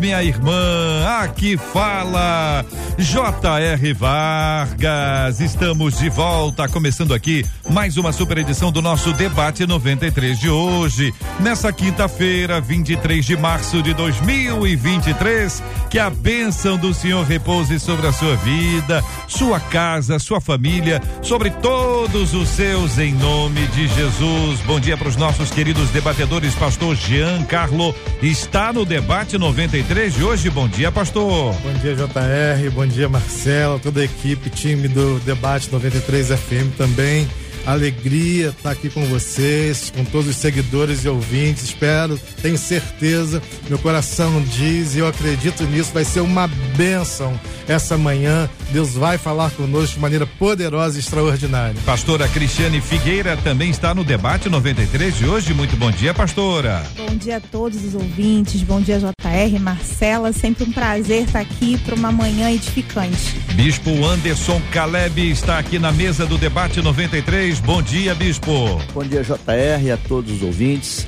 minha irmã. Aqui fala J.R. Vargas, estamos de volta, começando aqui mais uma super edição do nosso debate 93 de hoje, nessa quinta-feira, 23 de março de 2023. Que a bênção do Senhor repouse sobre a sua vida, sua casa, sua família, sobre todos os seus, em nome de Jesus. Bom dia para os nossos queridos debatedores, Pastor Jean Carlo está no debate 93 de hoje. Bom dia, Pastor. Bom dia, JR. Bom dia, Marcelo, toda a equipe, time do Debate 93 FM também. Alegria estar tá aqui com vocês, com todos os seguidores e ouvintes. Espero, tenho certeza, meu coração diz e eu acredito nisso. Vai ser uma bênção essa manhã. Deus vai falar conosco de maneira poderosa e extraordinária. Pastora Cristiane Figueira também está no debate 93 de hoje. Muito bom dia, pastora. Bom dia a todos os ouvintes. Bom dia, JR, Marcela. Sempre um prazer estar aqui para uma manhã edificante. Bispo Anderson Caleb está aqui na mesa do debate 93. Bom dia, Bispo. Bom dia, JR, e a todos os ouvintes.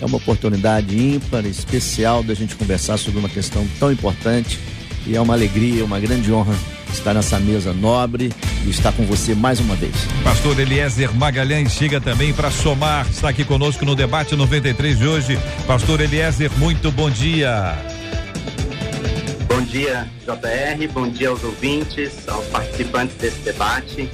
É uma oportunidade ímpar, especial da gente conversar sobre uma questão tão importante e é uma alegria, uma grande honra estar nessa mesa nobre e estar com você mais uma vez. Pastor Eliezer Magalhães chega também para somar, está aqui conosco no debate 93 de hoje. Pastor Eliezer, muito bom dia. Bom dia, JR, bom dia aos ouvintes, aos participantes desse debate.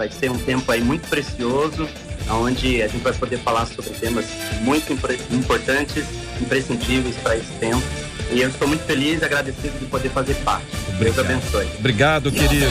Vai ser um tempo aí muito precioso, onde a gente vai poder falar sobre temas muito importantes, imprescindíveis para esse tempo e eu estou muito feliz e agradecido de poder fazer parte. Deus abençoe. Obrigado, querido.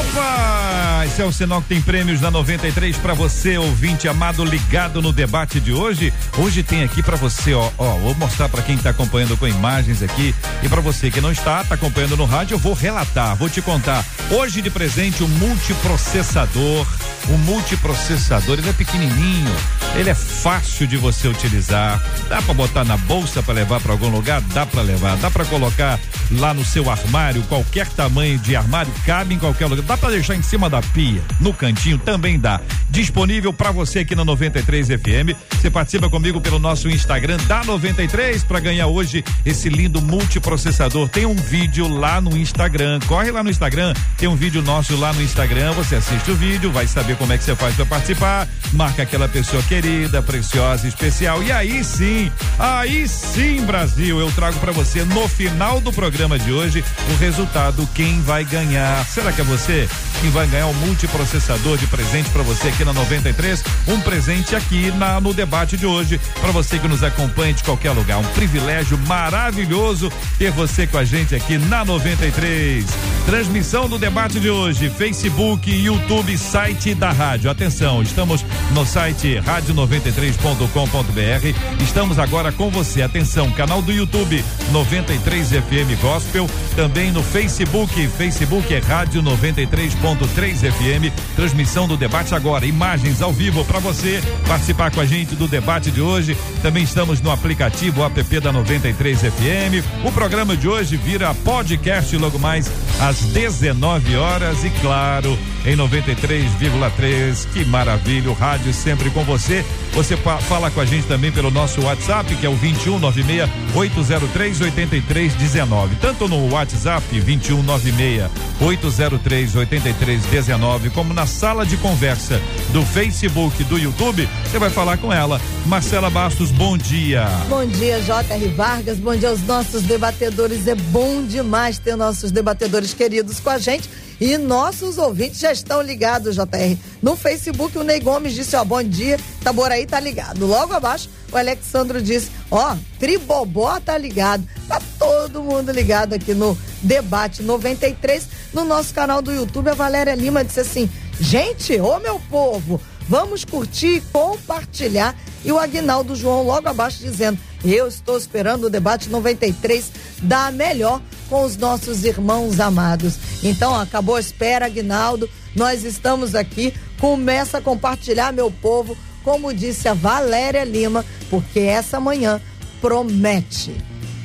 Opa! Esse é o sinal que tem prêmios da 93 para você, ouvinte amado, ligado no debate de hoje. Hoje tem aqui para você, ó, ó, vou mostrar para quem está acompanhando com imagens aqui e para você que não está, está acompanhando no rádio, eu vou relatar, vou te contar. Hoje de presente um multiprocessador, um multiprocessador, ele é pequenininho, ele é fácil de você utilizar. Dá para botar na bolsa para levar para algum lugar? Dá para levar. Dá para colocar lá no seu armário, qualquer tamanho de armário, cabe qualquer lugar. Dá para deixar em cima da pia, no cantinho também dá. Disponível para você aqui na 93 FM. Você participa comigo pelo nosso Instagram da 93 para ganhar hoje esse lindo multiprocessador. Tem um vídeo lá no Instagram. Corre lá no Instagram, tem um vídeo nosso lá no Instagram. Você assiste o vídeo, vai saber como é que você faz para participar. Marca aquela pessoa querida, preciosa, especial. E aí sim, aí sim, Brasil, eu trago para você no final do programa de hoje o resultado, quem vai ganhar. Será que é você? Quem vai ganhar um multiprocessador de presente para você aqui na 93? Um presente aqui na, no debate de hoje, para você que nos acompanha de qualquer lugar. Um privilégio maravilhoso ter você com a gente aqui na 93. Transmissão do debate de hoje, Facebook, YouTube, site da rádio. Atenção, estamos no site rádio93.com.br. Estamos agora com você. Atenção, canal do YouTube 93 FM Gospel, também no Facebook, Facebook é Rádio 93.3 FM. Transmissão do debate agora, imagens ao vivo para você participar com a gente do debate de hoje. Também estamos no aplicativo app da 93 FM. O programa de hoje vira podcast logo mais às 19 horas e claro, em 93,3. Que maravilha, o rádio sempre com você. Você fala com a gente também pelo nosso WhatsApp, que é o 2196 803 8319. Tanto no WhatsApp 2196 803 8319, como na sala de conversa do Facebook, do YouTube, você vai falar com ela. Marcela Bastos, bom dia. Bom dia, J.R. Vargas. Bom dia aos nossos debatedores. É bom demais ter nossos debatedores queridos com a gente e nossos ouvintes já estão ligados, JR. No Facebook, o Ney Gomes disse: Ó, bom dia, Taboraí tá ligado. Logo abaixo, o Alexandro disse: Ó, Tribobó tá ligado. Tá todo mundo ligado aqui no Debate 93. No nosso canal do YouTube, a Valéria Lima disse assim: Gente, ô meu povo, Vamos curtir e compartilhar. E o Agnaldo João logo abaixo dizendo: Eu estou esperando o debate 93 da melhor com os nossos irmãos amados. Então, acabou a espera, Agnaldo. Nós estamos aqui. Começa a compartilhar, meu povo, como disse a Valéria Lima, porque essa manhã promete.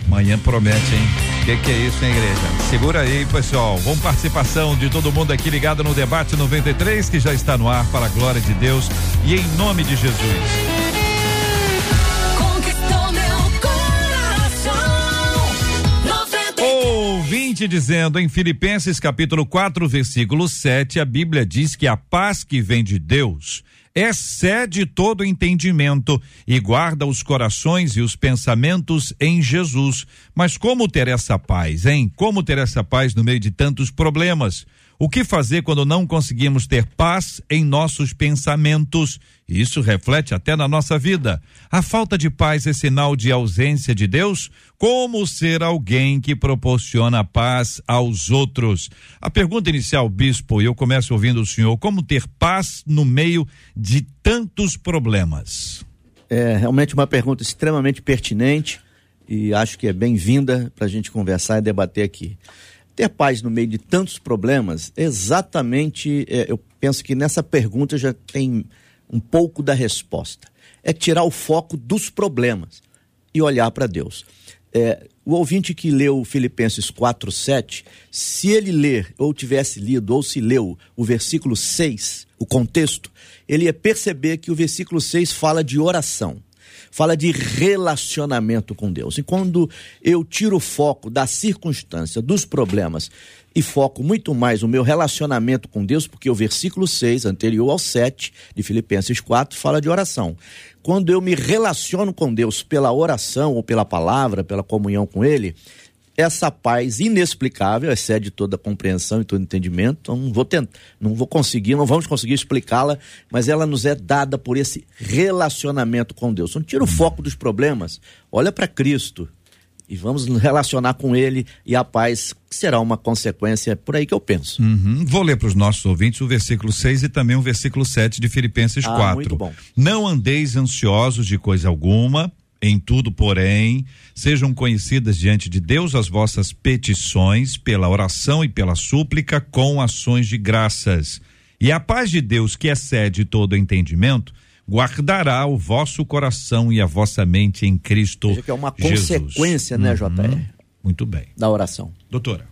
Manhã promete, hein? O que, que, é isso, hein, igreja? Segura aí, pessoal. Vamos participação de todo mundo aqui ligado no Debate 93, que já está no ar para a glória de Deus e em nome de Jesus. Ouvinte dizendo em Filipenses capítulo 4, versículo 7, a Bíblia diz que a paz que vem de Deus excede todo entendimento e guarda os corações e os pensamentos em Jesus. Mas como ter essa paz, hein? Como ter essa paz no meio de tantos problemas? O que fazer quando não conseguimos ter paz em nossos pensamentos? Isso reflete até na nossa vida. A falta de paz é sinal de ausência de Deus? Como ser alguém que proporciona paz aos outros? A pergunta inicial, bispo, e eu começo ouvindo o senhor: como ter paz no meio de tantos problemas? É realmente uma pergunta extremamente pertinente e acho que é bem-vinda para a gente conversar e debater aqui. Ter paz no meio de tantos problemas, exatamente, é, eu penso que nessa pergunta já tem um pouco da resposta. É tirar o foco dos problemas e olhar para Deus. É, o ouvinte que leu Filipenses 4:7, se ele ler ou tivesse lido ou se leu o versículo 6, o contexto, ele ia perceber que o versículo 6 fala de oração fala de relacionamento com Deus. E quando eu tiro o foco da circunstância, dos problemas, e foco muito mais o meu relacionamento com Deus, porque o versículo 6, anterior ao 7 de Filipenses 4, fala de oração. Quando eu me relaciono com Deus pela oração ou pela palavra, pela comunhão com Ele, essa paz inexplicável excede toda compreensão e todo entendimento. Então não vou tentar, não vou conseguir, não vamos conseguir explicá-la, mas ela nos é dada por esse relacionamento com Deus. Não tira o foco dos problemas, olha para Cristo e vamos nos relacionar com Ele e a paz será uma consequência por aí que eu penso. Uhum. Vou ler para os nossos ouvintes o versículo 6 e também o versículo 7 de Filipenses ah, 4. Muito bom. Não andeis ansiosos de coisa alguma em tudo, porém, sejam conhecidas diante de Deus as vossas petições pela oração e pela súplica com ações de graças. E a paz de Deus, que excede todo entendimento, guardará o vosso coração e a vossa mente em Cristo. Veja que é uma consequência, né, JR? Uhum. Muito bem. Da oração. Doutora.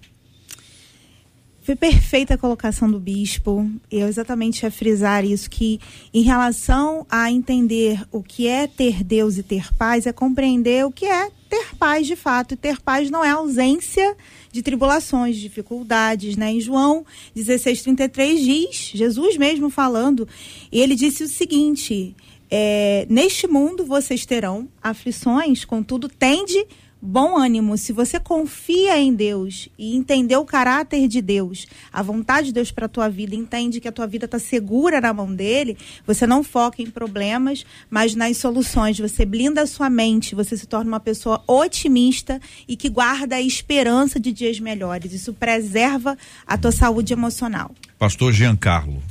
Foi perfeita a colocação do bispo. Eu exatamente ia frisar isso, que em relação a entender o que é ter Deus e ter paz, é compreender o que é ter paz de fato. E ter paz não é ausência de tribulações, dificuldades, né? Em João 16:33 diz, Jesus mesmo falando, ele disse o seguinte: é, neste mundo vocês terão aflições, contudo, tende bom ânimo, se você confia em Deus e entender o caráter de Deus, a vontade de Deus para a tua vida, entende que a tua vida está segura na mão dele, você não foca em problemas, mas nas soluções. Você blinda a sua mente, você se torna uma pessoa otimista e que guarda a esperança de dias melhores. Isso preserva a tua saúde emocional. Pastor Giancarlo.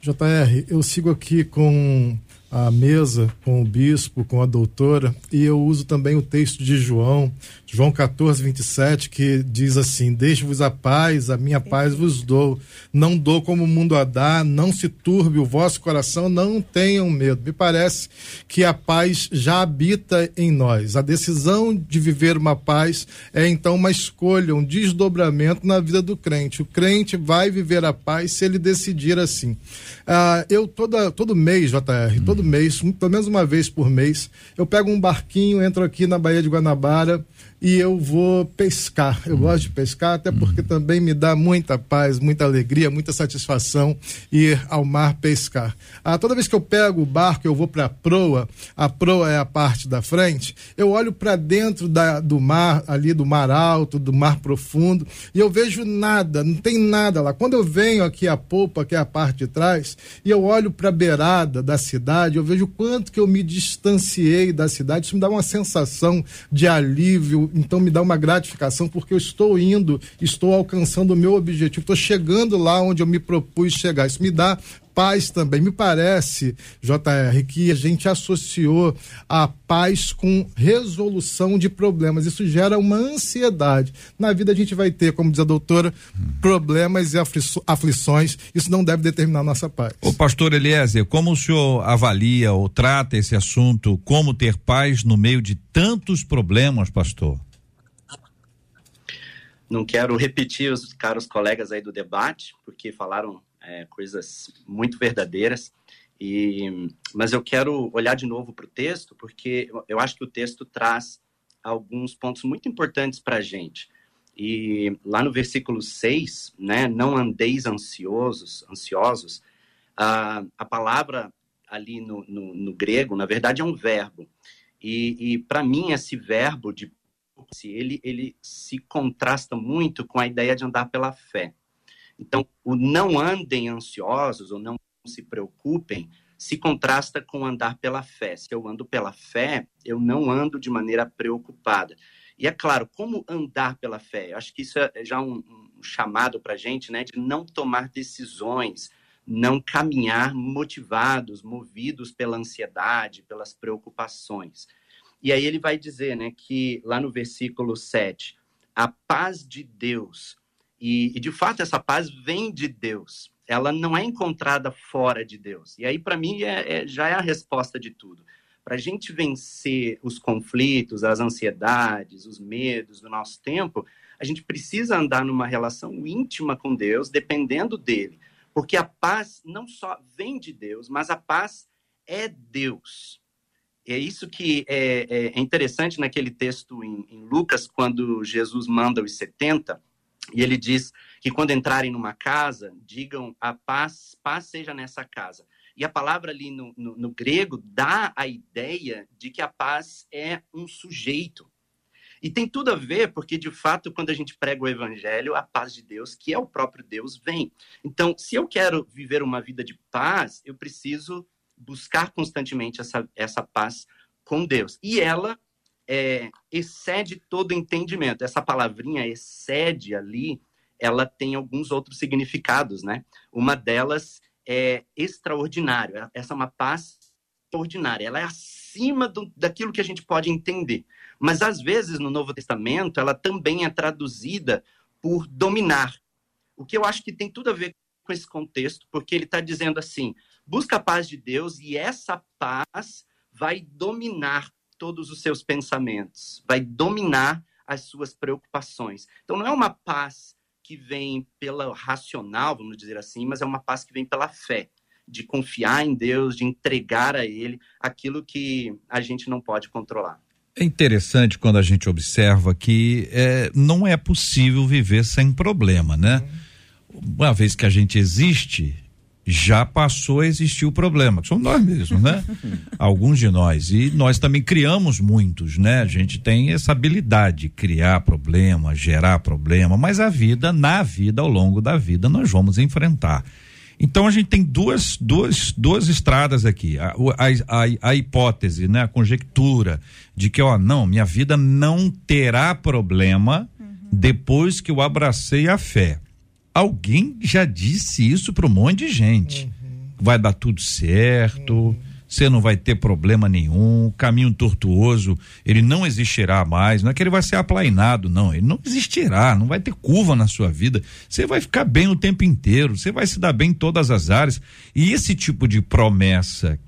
JR, eu sigo aqui com a mesa com o bispo, com a doutora, e eu uso também o texto de João, João 14, 27, que diz assim: Deixe-vos a paz, a minha paz vos dou. Não dou como o mundo a dá, não se turbe o vosso coração, não tenham medo. Me parece que a paz já habita em nós. A decisão de viver uma paz é então uma escolha, um desdobramento na vida do crente. O crente vai viver a paz se ele decidir assim. Ah, eu toda, todo mês, JR, todo mês, pelo menos uma vez por mês, eu pego um barquinho, entro aqui na Baía de Guanabara e eu vou pescar. Eu gosto de pescar, até porque também me dá muita paz, muita alegria, muita satisfação ir ao mar pescar. Ah, toda vez que eu pego o barco, eu vou para a proa, a proa é a parte da frente, eu olho para dentro da, do mar, ali do mar alto, do mar profundo, e eu vejo nada, não tem nada lá. Quando eu venho aqui a polpa, que é a parte de trás, e eu olho para a beirada da cidade, eu vejo o quanto que eu me distanciei da cidade, isso me dá uma sensação de alívio, então me dá uma gratificação porque eu estou indo, estou alcançando o meu objetivo, estou chegando lá onde eu me propus chegar. Isso me dá paz também. Me parece, JR, que a gente associou a paz com resolução de problemas. Isso gera uma ansiedade. Na vida a gente vai ter, como diz a doutora, problemas e aflições. Isso não deve determinar a nossa paz. O pastor Eliezer, como o senhor avalia ou trata esse assunto, como ter paz no meio de tantos problemas, pastor? Não quero repetir os caros colegas aí do debate, porque falaram é, coisas muito verdadeiras. E, mas eu quero olhar de novo para o texto, porque eu acho que o texto traz alguns pontos muito importantes para a gente. E lá no versículo 6, né, não andeis ansiosos, ansiosos, a, a palavra ali no, no, no, grego, na verdade, é um verbo. E, e para mim, esse verbo de ele, ele se contrasta muito com a ideia de andar pela fé. Então, o não andem ansiosos ou não se preocupem se contrasta com andar pela fé. Se eu ando pela fé, eu não ando de maneira preocupada. E é claro, como andar pela fé? Eu acho que isso é já um, um chamado para a gente, né, de não tomar decisões, não caminhar motivados, movidos pela ansiedade, pelas preocupações. E aí ele vai dizer, né, que lá no versículo 7, a paz de Deus, e, e de fato essa paz vem de Deus, ela não é encontrada fora de Deus. E aí, para mim, é, é, já é a resposta de tudo. Para a gente vencer os conflitos, as ansiedades, os medos do nosso tempo, a gente precisa andar numa relação íntima com Deus, dependendo dele. Porque a paz não só vem de Deus, mas a paz é Deus. É isso que é, é, interessante naquele texto em, em Lucas, quando Jesus manda os 70, e ele diz que quando entrarem numa casa, digam a paz, paz seja nessa casa. E a palavra ali no, no, no, grego dá a ideia de que a paz é um sujeito. E tem tudo a ver, porque de fato, quando a gente prega o evangelho, a paz de Deus, que é o próprio Deus, vem. Então, se eu quero viver uma vida de paz, eu preciso buscar constantemente essa, essa paz com Deus. E ela é, excede todo entendimento. Essa palavrinha excede ali, ela tem alguns outros significados, né? Uma delas é extraordinário. Essa é uma paz extraordinária. Ela é acima do, daquilo que a gente pode entender. Mas às vezes no Novo Testamento ela também é traduzida por dominar. O que eu acho que tem tudo a ver com esse contexto, porque ele está dizendo assim: busca a paz de Deus e essa paz vai dominar todos os seus pensamentos, vai dominar as suas preocupações. Então não é uma paz que vem pela racional, vamos dizer assim, mas é uma paz que vem pela fé, de confiar em Deus, de entregar a Ele aquilo que a gente não pode controlar. É interessante quando a gente observa que é, não é possível viver sem problema, né? Uma vez que a gente existe, já passou a existir o problema, que somos nós mesmos, né? Alguns de nós. E nós também criamos muitos, né? A gente tem essa habilidade de criar problema, gerar problema, mas a vida, na vida, ao longo da vida, nós vamos enfrentar. Então a gente tem duas, duas, duas estradas aqui. A, a, a, a hipótese, né? A conjectura de que, ó, não, minha vida não terá problema uhum. depois que eu abracei a fé. Alguém já disse isso para um monte de gente. Uhum. Vai dar tudo certo, uhum. você não vai ter problema nenhum, caminho tortuoso, ele não existirá mais. Não é que ele vai ser aplainado, não. Ele não existirá, não vai ter curva na sua vida. Você vai ficar bem o tempo inteiro, você vai se dar bem em todas as áreas. E esse tipo de promessa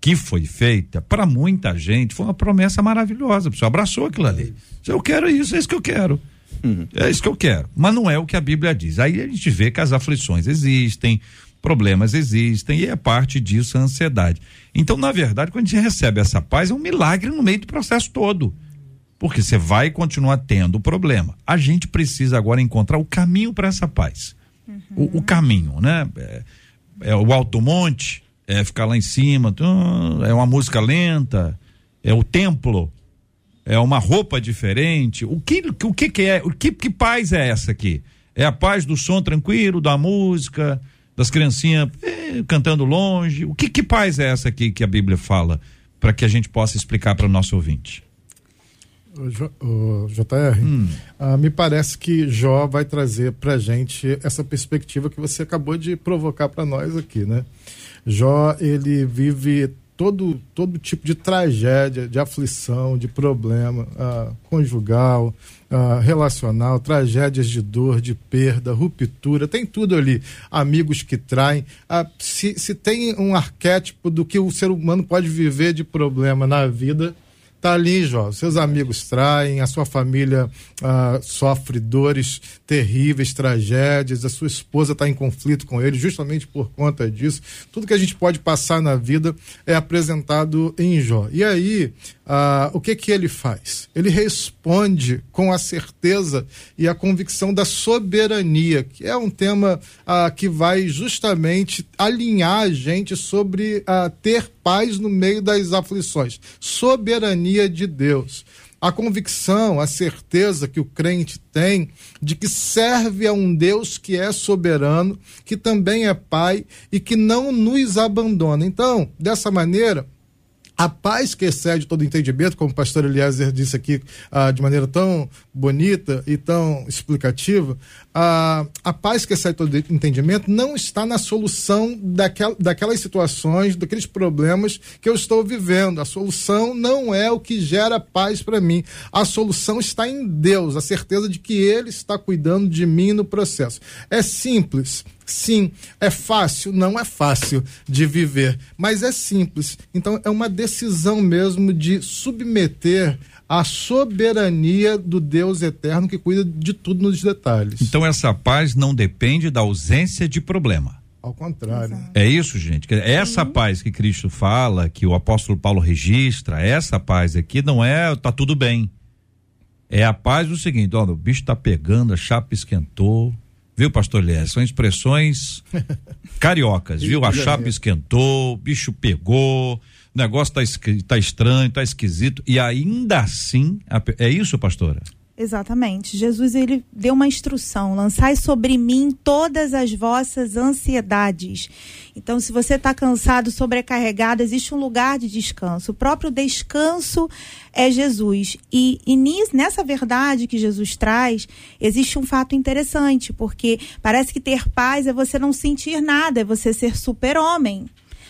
que foi feita para muita gente foi uma promessa maravilhosa. Você abraçou aquilo ali. Eu quero isso, é isso que eu quero. Uhum. É isso que eu quero. Mas não é o que a Bíblia diz. Aí a gente vê que as aflições existem, problemas existem, e é parte disso a ansiedade. Então, na verdade, quando a gente recebe essa paz, é um milagre no meio do processo todo. Porque você vai continuar tendo o problema. A gente precisa agora encontrar o caminho para essa paz. Uhum. O, o, caminho, né? É, é, o alto monte, é ficar lá em cima, é uma música lenta, é o templo, é uma roupa diferente. O que o que, que é? O que, que paz é essa aqui? É a paz do som tranquilo, da música, das criancinhas eh, cantando longe. O que, que paz é essa aqui que a Bíblia fala para que a gente possa explicar para o nosso ouvinte? O, JR, hum. uh, me parece que Jó vai trazer para gente essa perspectiva que você acabou de provocar para nós aqui, né? Jó, ele vive todo, todo tipo de tragédia, de aflição, de problema uh, conjugal, uh, relacional, tragédias de dor, de perda, ruptura, tem tudo ali. Amigos que traem. Uh, se, se tem um arquétipo do que o ser humano pode viver de problema na vida, Tá ali, Jó. Seus amigos traem, a sua família ah, sofre dores terríveis, tragédias, a sua esposa está em conflito com ele, justamente por conta disso. Tudo que a gente pode passar na vida é apresentado em Jó. E aí, ah, o que que ele faz? Ele responde com a certeza e a convicção da soberania, que é um tema ah, que vai justamente alinhar a gente sobre ah, ter paz no meio das aflições. Soberania de Deus. A convicção, a certeza que o crente tem de que serve a um Deus que é soberano, que também é Pai e que não nos abandona. Então, dessa maneira, a paz que excede todo entendimento, como o pastor Eliezer disse aqui ah, de maneira tão bonita e tão explicativa, ah, a paz que excede todo entendimento não está na solução daquel, daquelas situações, daqueles problemas que eu estou vivendo. A solução não é o que gera paz para mim. A solução está em Deus, a certeza de que Ele está cuidando de mim no processo. É simples Sim, é fácil? Não é fácil de viver, mas é simples. Então é uma decisão mesmo de submeter a soberania do Deus eterno que cuida de tudo nos detalhes. Então essa paz não depende da ausência de problema. Ao contrário. É isso, gente. Essa Sim. paz que Cristo fala, que o apóstolo Paulo registra, essa paz aqui não é tá tudo bem. É a paz do seguinte, ó, o bicho tá pegando, a chapa esquentou, Viu, pastor Lies? São expressões cariocas, viu? A chapa esquentou, o bicho pegou, o negócio tá, tá estranho, tá esquisito. E ainda assim, é isso, pastora? Exatamente. Jesus ele deu uma instrução: lançai sobre mim todas as vossas ansiedades. Então, se você está cansado, sobrecarregado, existe um lugar de descanso. O próprio descanso é Jesus. E, e nessa verdade que Jesus traz, existe um fato interessante, porque parece que ter paz é você não sentir nada, é você ser super-homem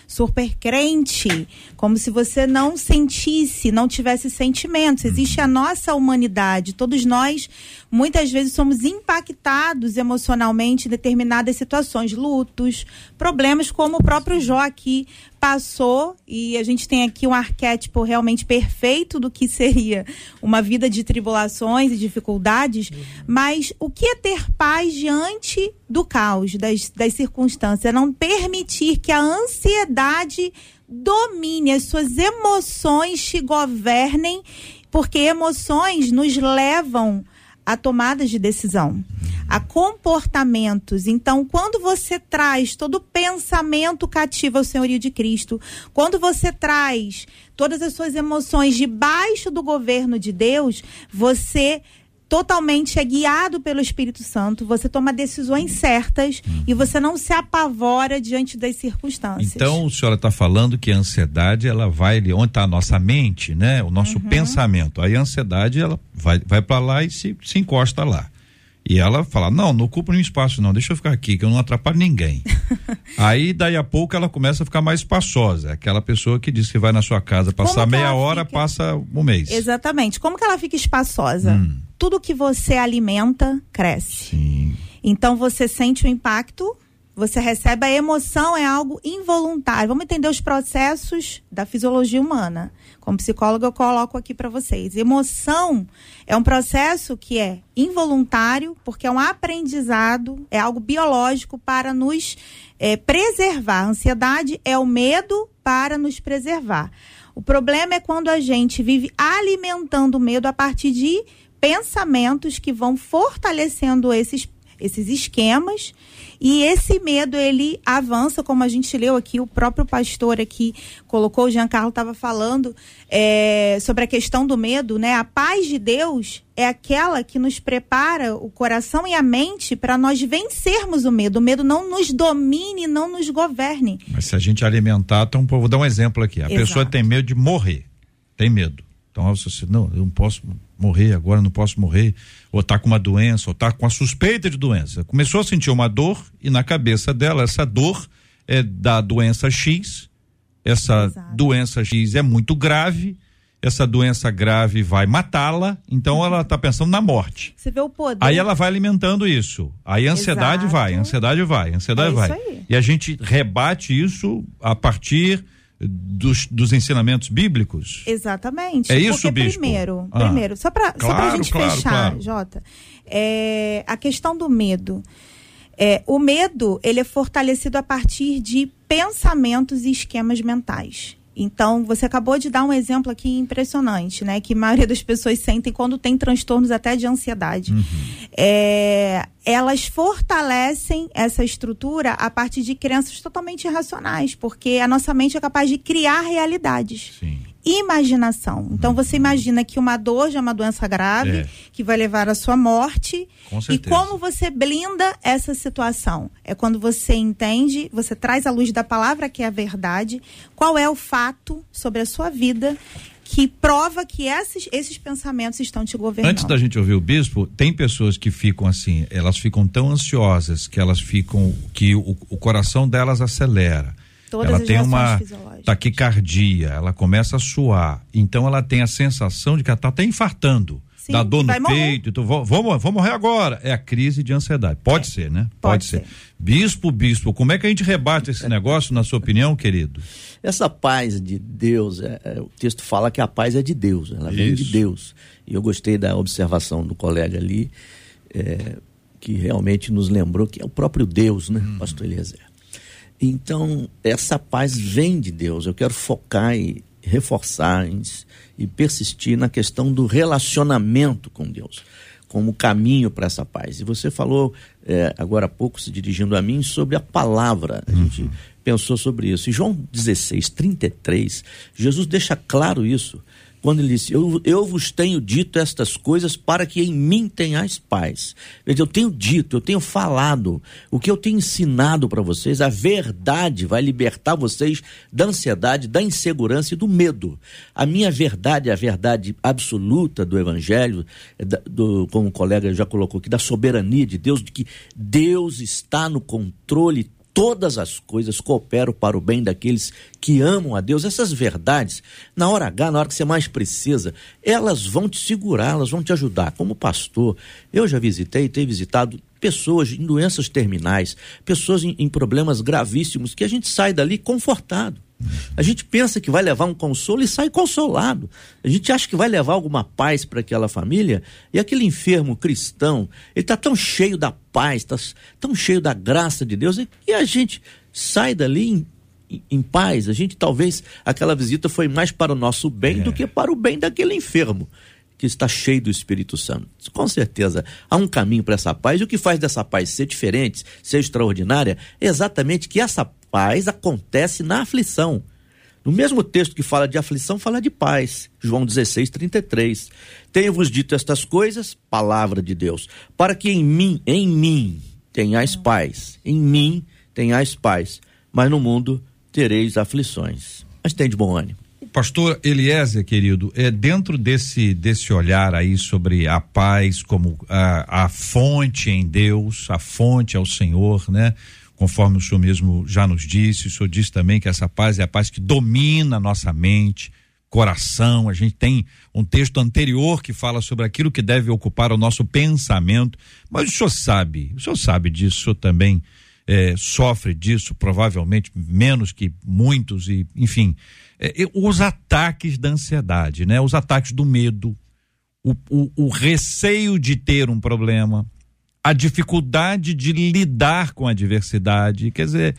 super crente, como se você não sentisse, não tivesse sentimentos. Existe a nossa humanidade. Todos nós, muitas vezes, somos impactados emocionalmente em determinadas situações, lutos, problemas, como o próprio Jó aqui passou e a gente tem aqui um arquétipo realmente perfeito do que seria uma vida de tribulações e dificuldades, uhum. mas o que é ter paz diante do caos, das, das circunstâncias? É não permitir que a ansiedade domine, as suas emoções te governem, porque emoções nos levam a tomadas de decisão, a comportamentos. Então, quando você traz todo o pensamento cativo ao senhorio de Cristo, quando você traz todas as suas emoções debaixo do governo de Deus, você totalmente é guiado pelo Espírito Santo, você toma decisões certas uhum. e você não se apavora diante das circunstâncias. Então, a senhora está falando que a ansiedade, ela vai ali, onde está a nossa mente, né? O nosso uhum. pensamento. Aí a ansiedade, ela vai, vai para lá e se, se encosta lá. E ela fala: Não, não ocupa nenhum espaço, não, deixa eu ficar aqui, que eu não atrapalho ninguém. Aí, daí a pouco, ela começa a ficar mais espaçosa. Aquela pessoa que diz que vai na sua casa passar meia hora, fica... passa um mês. Exatamente. Como que ela fica espaçosa? Hum. Tudo que você alimenta cresce. Sim. Então você sente o impacto você recebe a emoção é algo involuntário. Vamos entender os processos da fisiologia humana. Como psicóloga eu coloco aqui para vocês. Emoção é um processo que é involuntário, porque é um aprendizado, é algo biológico para nos é, preservar. A ansiedade é o medo para nos preservar. O problema é quando a gente vive alimentando o medo a partir de pensamentos que vão fortalecendo esses, esses esquemas e esse medo, ele avança, como a gente leu aqui, o próprio pastor aqui colocou, o Giancarlo estava falando é, sobre a questão do medo, né? A paz de Deus é aquela que nos prepara o coração e a mente para nós vencermos o medo. O medo não nos domine, não nos governe. Mas se a gente alimentar, então, vou dar um exemplo aqui. A Exato. pessoa tem medo de morrer, tem medo. Então, você, não, eu não posso morrer agora, não posso morrer, ou tá com uma doença, ou tá com a suspeita de doença. Começou a sentir uma dor e na cabeça dela, essa dor é da doença X, essa Exato. doença X é muito grave, essa doença grave vai matá-la, então ela está pensando na morte. Você vê o poder. Aí ela vai alimentando isso. Aí a ansiedade Exato. vai, a ansiedade vai, a ansiedade é vai. E a gente rebate isso a partir dos, dos ensinamentos bíblicos? Exatamente. É isso, Porque bispo? Primeiro, ah, primeiro, só para claro, a gente claro, fechar, claro. Jota, é, a questão do medo. É, o medo ele é fortalecido a partir de pensamentos e esquemas mentais. Então, você acabou de dar um exemplo aqui impressionante, né? Que a maioria das pessoas sentem quando tem transtornos até de ansiedade. Uhum. É, elas fortalecem essa estrutura a partir de crenças totalmente irracionais, porque a nossa mente é capaz de criar realidades. Sim imaginação. Então você imagina que uma dor já é uma doença grave, é. que vai levar à sua morte. Com e como você blinda essa situação? É quando você entende, você traz à luz da palavra que é a verdade, qual é o fato sobre a sua vida que prova que esses, esses pensamentos estão te governando. Antes da gente ouvir o bispo, tem pessoas que ficam assim, elas ficam tão ansiosas que elas ficam, que o, o coração delas acelera Todas ela tem uma taquicardia, ela começa a suar. Então ela tem a sensação de que ela está até infartando. Sim, dá dor no peito, então, vou, vou, vou, morrer agora. É a crise de ansiedade. Pode é, ser, né? Pode, pode ser. ser. Bispo, bispo, como é que a gente rebate esse negócio, na sua opinião, querido? Essa paz de Deus, é, é, o texto fala que a paz é de Deus, ela Isso. vem de Deus. E eu gostei da observação do colega ali, é, que realmente nos lembrou que é o próprio Deus, né, hum. pastor Eliezer? Então, essa paz vem de Deus. Eu quero focar e reforçar e persistir na questão do relacionamento com Deus, como caminho para essa paz. E você falou é, agora há pouco, se dirigindo a mim, sobre a palavra. A gente uhum. pensou sobre isso. E João 16, 33, Jesus deixa claro isso quando ele disse: eu, eu vos tenho dito estas coisas para que em mim tenhais paz. Eu tenho dito, eu tenho falado, o que eu tenho ensinado para vocês, a verdade vai libertar vocês da ansiedade, da insegurança e do medo. A minha verdade é a verdade absoluta do Evangelho, é do, como o colega já colocou aqui, da soberania de Deus, de que Deus está no controle todas as coisas cooperam para o bem daqueles que amam a Deus. Essas verdades, na hora H, na hora que você mais precisa, elas vão te segurar, elas vão te ajudar. Como pastor, eu já visitei, tenho visitado pessoas em doenças terminais, pessoas em, em problemas gravíssimos, que a gente sai dali confortado. A gente pensa que vai levar um consolo e sai consolado. A gente acha que vai levar alguma paz para aquela família e aquele enfermo cristão, ele está tão cheio da paz, está tão cheio da graça de Deus e a gente sai dali em, em, em paz. A gente talvez aquela visita foi mais para o nosso bem é. do que para o bem daquele enfermo que está cheio do Espírito Santo. Com certeza, há um caminho para essa paz. E o que faz dessa paz ser diferente, ser extraordinária, é exatamente que essa paz acontece na aflição. No mesmo texto que fala de aflição, fala de paz. João 16, 33. Tenho-vos dito estas coisas, palavra de Deus, para que em mim, em mim, tenhais paz. Em mim tenhais paz. Mas no mundo tereis aflições. Mas tem de bom ânimo. Pastor Eliezer, querido, é dentro desse desse olhar aí sobre a paz como a, a fonte em Deus, a fonte ao Senhor, né? conforme o senhor mesmo já nos disse, o senhor disse também que essa paz é a paz que domina nossa mente, coração. A gente tem um texto anterior que fala sobre aquilo que deve ocupar o nosso pensamento. Mas o senhor sabe, o senhor sabe disso, o senhor também é, sofre disso, provavelmente menos que muitos, e enfim. É, os ataques da ansiedade, né? Os ataques do medo, o, o, o receio de ter um problema, a dificuldade de lidar com a diversidade. Quer dizer,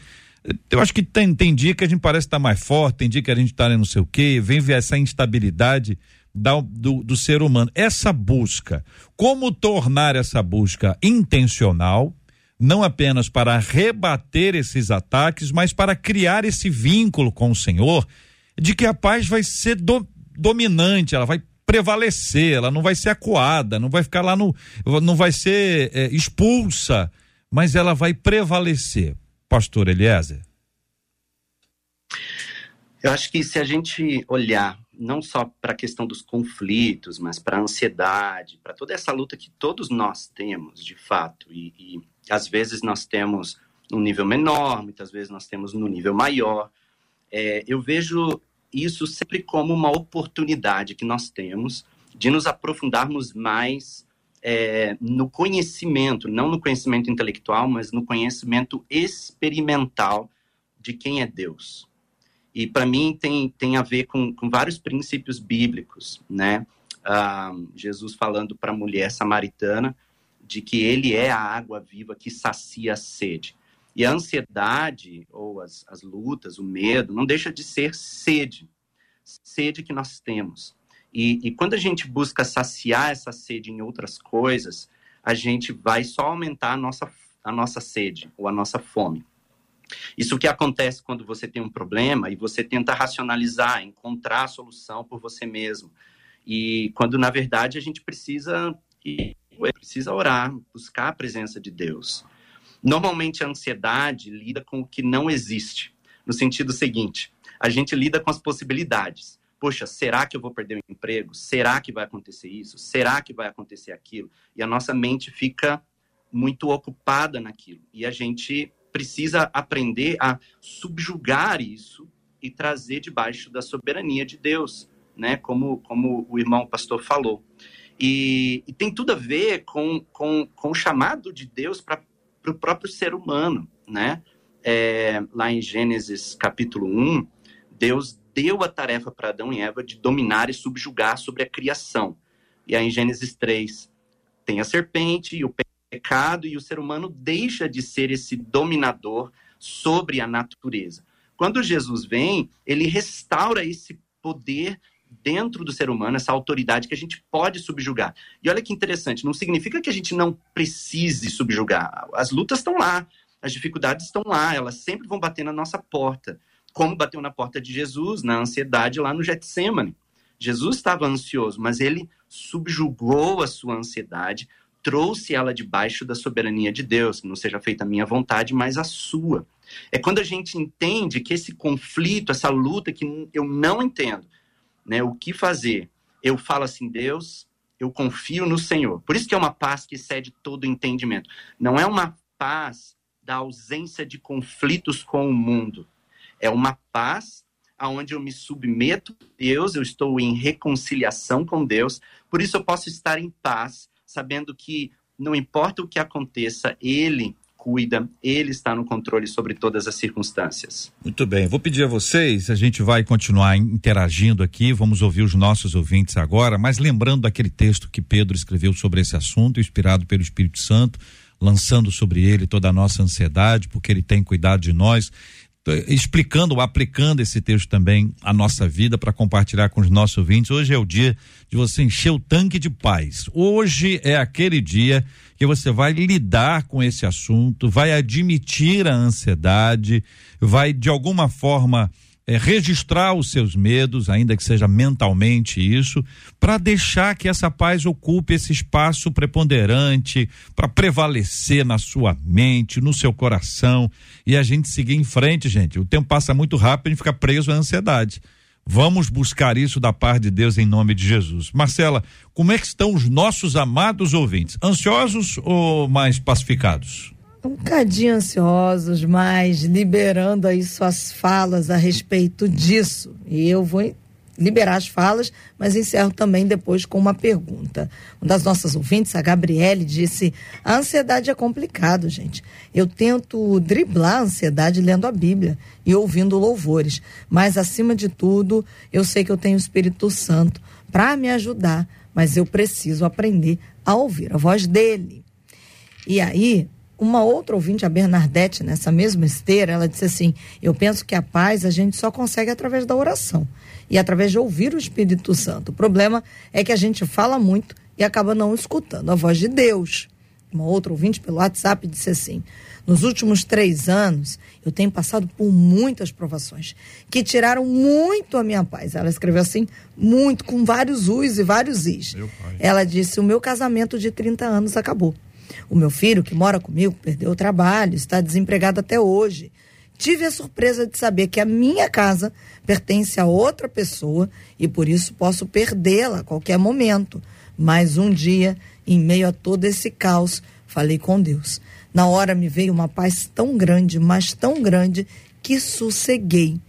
eu acho que tem, tem dia que a gente parece estar tá mais forte, tem dia que a gente está não sei o quê, vem ver essa instabilidade da, do, do ser humano. Essa busca, como tornar essa busca intencional, não apenas para rebater esses ataques, mas para criar esse vínculo com o Senhor, de que a paz vai ser do, dominante, ela vai prevalecer, ela não vai ser acuada, não vai ficar lá no. não vai ser é, expulsa, mas ela vai prevalecer. Pastor Eliezer? Eu acho que se a gente olhar não só para a questão dos conflitos, mas para a ansiedade, para toda essa luta que todos nós temos, de fato. E, e às vezes nós temos num nível menor, muitas vezes nós temos no nível maior. É, eu vejo isso sempre como uma oportunidade que nós temos de nos aprofundarmos mais é, no conhecimento, não no conhecimento intelectual, mas no conhecimento experimental de quem é Deus. E para mim tem, tem a ver com, com vários princípios bíblicos, né? Ah, Jesus falando para a mulher samaritana de que ele é a água viva que sacia a sede. E a ansiedade, ou as, as lutas, o medo, não deixa de ser sede. Sede que nós temos. E, e quando a gente busca saciar essa sede em outras coisas, a gente vai só aumentar a nossa, a nossa sede ou a nossa fome. Isso que acontece quando você tem um problema e você tenta racionalizar, encontrar a solução por você mesmo. E quando na verdade a gente precisa precisa orar, buscar a presença de Deus. Normalmente a ansiedade lida com o que não existe, no sentido seguinte: a gente lida com as possibilidades. Poxa, será que eu vou perder o emprego? Será que vai acontecer isso? Será que vai acontecer aquilo? E a nossa mente fica muito ocupada naquilo. E a gente precisa aprender a subjugar isso e trazer debaixo da soberania de Deus, né? Como, como o irmão pastor falou. E, e tem tudo a ver com, com, com o chamado de Deus para o próprio ser humano, né? É, lá em Gênesis capítulo 1, Deus deu a tarefa para Adão e Eva de dominar e subjugar sobre a criação. E aí em Gênesis 3, tem a serpente e o pecado, e o ser humano deixa de ser esse dominador sobre a natureza. Quando Jesus vem, ele restaura esse poder dentro do ser humano, essa autoridade que a gente pode subjugar. E olha que interessante, não significa que a gente não precise subjugar. As lutas estão lá, as dificuldades estão lá, elas sempre vão bater na nossa porta como bateu na porta de Jesus, na ansiedade lá no Getsemane. Jesus estava ansioso, mas ele subjugou a sua ansiedade, trouxe ela debaixo da soberania de Deus, não seja feita a minha vontade, mas a sua. É quando a gente entende que esse conflito, essa luta que eu não entendo, né, o que fazer? Eu falo assim, Deus, eu confio no Senhor. Por isso que é uma paz que excede todo entendimento. Não é uma paz da ausência de conflitos com o mundo, é uma paz aonde eu me submeto a Deus, eu estou em reconciliação com Deus, por isso eu posso estar em paz, sabendo que não importa o que aconteça, Ele cuida, Ele está no controle sobre todas as circunstâncias. Muito bem, vou pedir a vocês, a gente vai continuar interagindo aqui, vamos ouvir os nossos ouvintes agora, mas lembrando daquele texto que Pedro escreveu sobre esse assunto, inspirado pelo Espírito Santo, lançando sobre ele toda a nossa ansiedade, porque ele tem cuidado de nós explicando, aplicando esse texto também à nossa vida para compartilhar com os nossos ouvintes. Hoje é o dia de você encher o tanque de paz. Hoje é aquele dia que você vai lidar com esse assunto, vai admitir a ansiedade, vai de alguma forma é, registrar os seus medos, ainda que seja mentalmente isso, para deixar que essa paz ocupe esse espaço preponderante, para prevalecer na sua mente, no seu coração e a gente seguir em frente, gente. O tempo passa muito rápido e fica preso à ansiedade. Vamos buscar isso da paz de Deus em nome de Jesus. Marcela, como é que estão os nossos amados ouvintes? Ansiosos ou mais pacificados? um bocadinho ansiosos, mas liberando aí suas falas a respeito disso. E eu vou liberar as falas, mas encerro também depois com uma pergunta. Uma das nossas ouvintes, a Gabriele, disse: a ansiedade é complicado, gente. Eu tento driblar a ansiedade lendo a Bíblia e ouvindo louvores, mas acima de tudo, eu sei que eu tenho o Espírito Santo para me ajudar, mas eu preciso aprender a ouvir a voz dele. E aí, uma outra ouvinte, a Bernadette, nessa mesma esteira, ela disse assim: Eu penso que a paz a gente só consegue através da oração e através de ouvir o Espírito Santo. O problema é que a gente fala muito e acaba não escutando a voz de Deus. Uma outra ouvinte pelo WhatsApp disse assim: Nos últimos três anos, eu tenho passado por muitas provações que tiraram muito a minha paz. Ela escreveu assim, muito, com vários us e vários is. Ela disse: O meu casamento de 30 anos acabou. O meu filho, que mora comigo, perdeu o trabalho, está desempregado até hoje. tive a surpresa de saber que a minha casa pertence a outra pessoa e por isso posso perdê-la a qualquer momento. Mas um dia, em meio a todo esse caos, falei com Deus. Na hora me veio uma paz tão grande, mas tão grande, que sosseguei.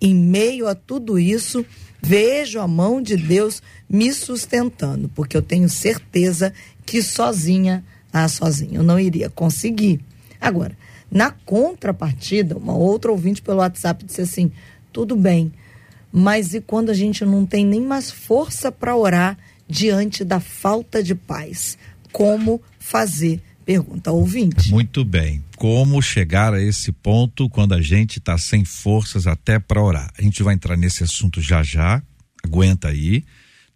Em meio a tudo isso, vejo a mão de Deus me sustentando, porque eu tenho certeza que sozinha, ah, sozinha, eu não iria conseguir. Agora, na contrapartida, uma outra ouvinte pelo WhatsApp disse assim: tudo bem, mas e quando a gente não tem nem mais força para orar diante da falta de paz? Como fazer? Pergunta ao ouvinte. Muito bem. Como chegar a esse ponto quando a gente está sem forças até para orar? A gente vai entrar nesse assunto já já. Aguenta aí.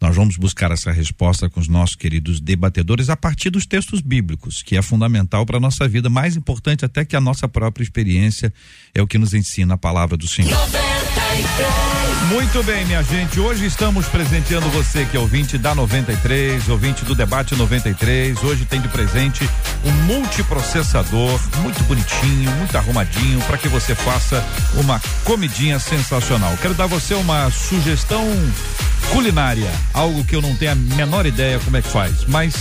Nós vamos buscar essa resposta com os nossos queridos debatedores a partir dos textos bíblicos, que é fundamental para a nossa vida, mais importante até que a nossa própria experiência é o que nos ensina a palavra do Senhor. Muito bem, minha gente. Hoje estamos presenteando você que é ouvinte da 93, ouvinte do debate 93. Hoje tem de presente um multiprocessador muito bonitinho, muito arrumadinho, para que você faça uma comidinha sensacional. Quero dar você uma sugestão culinária, algo que eu não tenho a menor ideia como é que faz, mas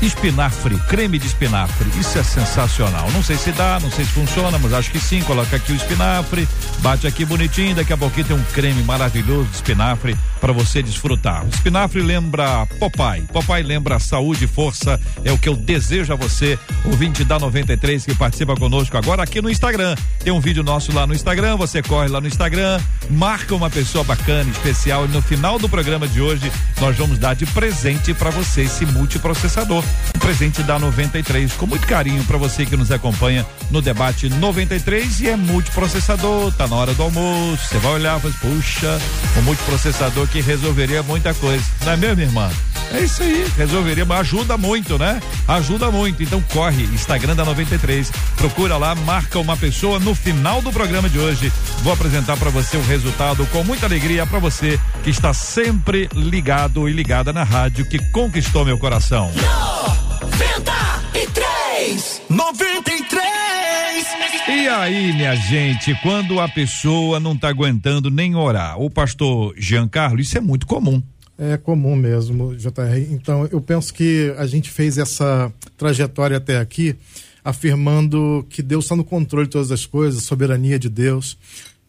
espinafre, creme de espinafre, isso é sensacional. Não sei se dá, não sei se funciona, mas acho que sim. Coloca aqui o espinafre, bate aqui bonitinho, daqui a pouquinho tem um creme maravilhoso de espinafre para você desfrutar. O espinafre lembra Popeye, Popeye lembra saúde e força, é o que eu desejo a você, ouvinte da 93 que participa conosco agora aqui no Instagram. Tem um vídeo nosso lá no Instagram, você corre lá no Instagram, marca uma pessoa bacana, especial e no final do programa de hoje nós vamos dar de presente para você esse multiprocessador, um presente da 93 com muito carinho para você que nos acompanha no debate 93 e é multiprocessador, tá na hora do almoço, você vai olhar, faz, puxa, um multiprocessador que resolveria muita coisa, não é mesmo, irmã? É isso aí, resolveria, mas ajuda muito, né? Ajuda muito. Então corre, Instagram da 93, procura lá, marca uma pessoa no final do programa de hoje. Vou apresentar para você o resultado com muita alegria para você que está sempre ligado e ligada na rádio que conquistou meu coração. 93! 93! E aí, minha gente, quando a pessoa não está aguentando nem orar, o pastor Giancarlo, isso é muito comum. É comum mesmo, JR. Então, eu penso que a gente fez essa trajetória até aqui afirmando que Deus está no controle de todas as coisas, soberania de Deus.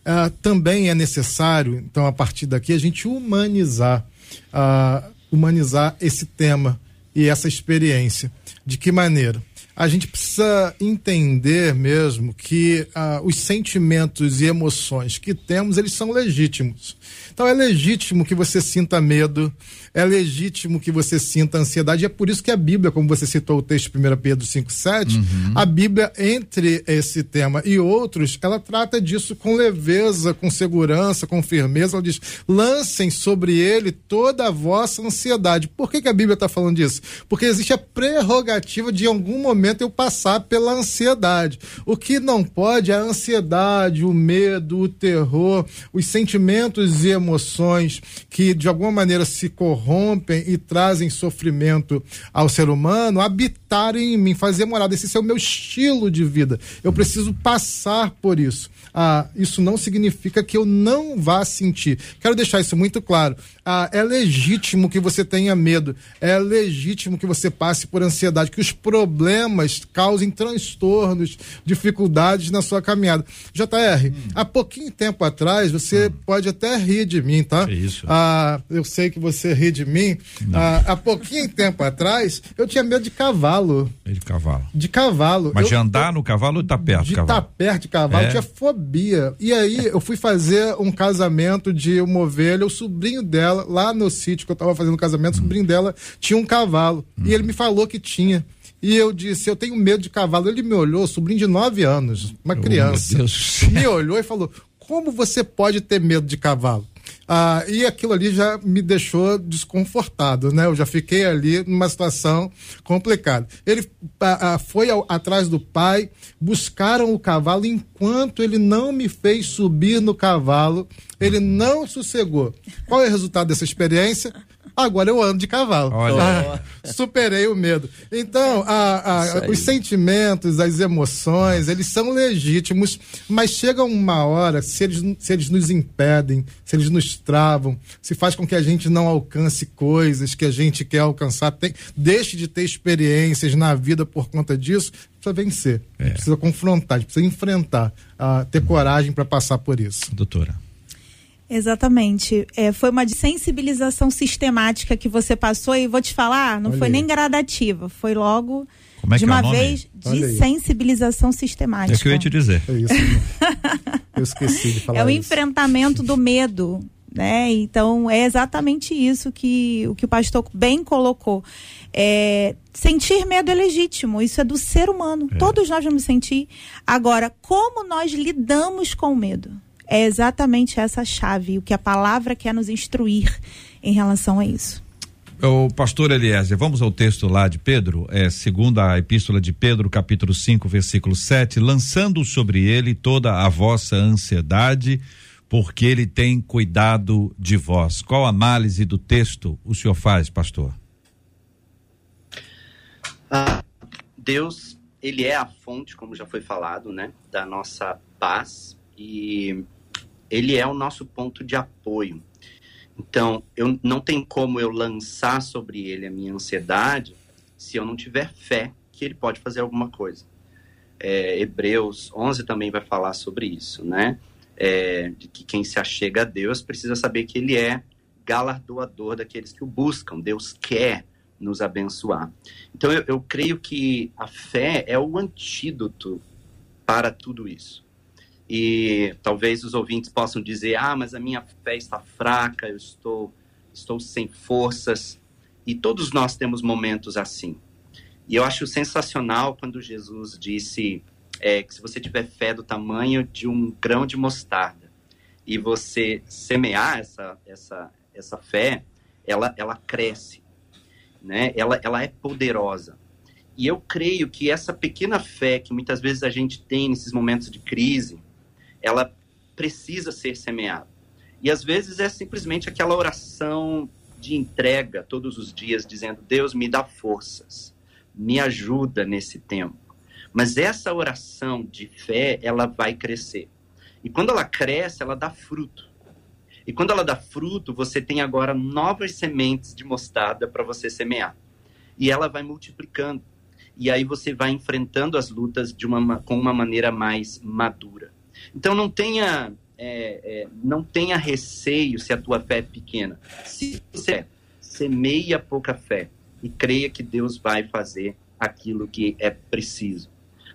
Ah, também é necessário, então, a partir daqui, a gente humanizar, ah, humanizar esse tema e essa experiência. De que maneira? A gente precisa entender mesmo que ah, os sentimentos e emoções que temos, eles são legítimos. Então é legítimo que você sinta medo, é legítimo que você sinta ansiedade. E é por isso que a Bíblia, como você citou o texto de 1 Pedro 5,7, uhum. a Bíblia, entre esse tema e outros, ela trata disso com leveza, com segurança, com firmeza. Ela diz: lancem sobre ele toda a vossa ansiedade. Por que, que a Bíblia está falando disso? Porque existe a prerrogativa de, em algum momento, eu passar pela ansiedade. O que não pode é a ansiedade, o medo, o terror, os sentimentos e emoções que de alguma maneira se corrompem e trazem sofrimento ao ser humano habitarem em mim, fazer morada. Esse é o meu estilo de vida. Eu preciso passar por isso. Ah, isso não significa que eu não vá sentir. Quero deixar isso muito claro. Ah, é legítimo que você tenha medo, é legítimo que você passe por ansiedade, que os problemas causem transtornos, dificuldades na sua caminhada. JR, hum. há pouquinho tempo atrás, você hum. pode até rir de mim, tá? É isso. Ah, eu sei que você ri de mim. Ah, há pouquinho tempo atrás, eu tinha medo de cavalo. De cavalo. De cavalo. Mas eu, de andar eu, no cavalo ou tá perto de cavalo? estar tá perto de cavalo, é. tinha fobia. E aí eu fui fazer um casamento de uma ovelha, o sobrinho dela lá no sítio que eu estava fazendo casamento, o sobrinho dela tinha um cavalo. E ele me falou que tinha. E eu disse, eu tenho medo de cavalo. Ele me olhou, sobrinho de nove anos, uma oh, criança. Me olhou e falou: Como você pode ter medo de cavalo? Ah, e aquilo ali já me deixou desconfortado, né? Eu já fiquei ali numa situação complicada. Ele ah, ah, foi ao, atrás do pai, buscaram o cavalo, enquanto ele não me fez subir no cavalo, ele não sossegou. Qual é o resultado dessa experiência? Agora eu ando de cavalo. Olha. Superei o medo. Então, a- a- os sentimentos, as emoções, eles são legítimos, mas chega uma hora, se eles, se eles nos impedem, se eles nos travam, se faz com que a gente não alcance coisas que a gente quer alcançar, tem- deixe de ter experiências na vida por conta disso, precisa vencer, precisa confrontar, precisa enfrentar, ah, ter coragem para passar por isso. Doutora. Exatamente. É, foi uma sensibilização sistemática que você passou e vou te falar, não Olha foi aí. nem gradativa, foi logo Como é de é uma nome? vez Olha de aí. sensibilização sistemática. É o que eu ia te dizer. É isso. eu esqueci de falar É o isso. enfrentamento do medo, né? Então é exatamente isso que o que o pastor bem colocou. É, sentir medo é legítimo, isso é do ser humano. Todos nós vamos sentir. Agora, como nós lidamos com o medo? É exatamente essa chave, o que a palavra quer nos instruir em relação a isso. O pastor Eliezer, vamos ao texto lá de Pedro, é segundo a epístola de Pedro, capítulo 5, versículo 7, lançando sobre ele toda a vossa ansiedade, porque ele tem cuidado de vós. Qual análise do texto o senhor faz, pastor? Ah, Deus, ele é a fonte, como já foi falado, né, da nossa paz e ele é o nosso ponto de apoio. Então, eu não tem como eu lançar sobre ele a minha ansiedade se eu não tiver fé que ele pode fazer alguma coisa. É, Hebreus 11 também vai falar sobre isso, né? É, de que quem se achega a Deus precisa saber que ele é galardoador daqueles que o buscam. Deus quer nos abençoar. Então, eu, eu creio que a fé é o antídoto para tudo isso. E talvez os ouvintes possam dizer: ah, mas a minha fé está fraca, eu estou, estou sem forças. E todos nós temos momentos assim. E eu acho sensacional quando Jesus disse é, que se você tiver fé do tamanho de um grão de mostarda e você semear essa, essa, essa fé, ela, ela cresce, né? ela, ela é poderosa. E eu creio que essa pequena fé que muitas vezes a gente tem nesses momentos de crise, ela precisa ser semeada. E às vezes é simplesmente aquela oração de entrega todos os dias, dizendo: Deus, me dá forças, me ajuda nesse tempo. Mas essa oração de fé, ela vai crescer. E quando ela cresce, ela dá fruto. E quando ela dá fruto, você tem agora novas sementes de mostarda para você semear. E ela vai multiplicando. E aí você vai enfrentando as lutas de uma, com uma maneira mais madura. Então não tenha, é, é, não tenha receio se a tua fé é pequena. Se você semeia pouca fé e creia que Deus vai fazer aquilo que é preciso.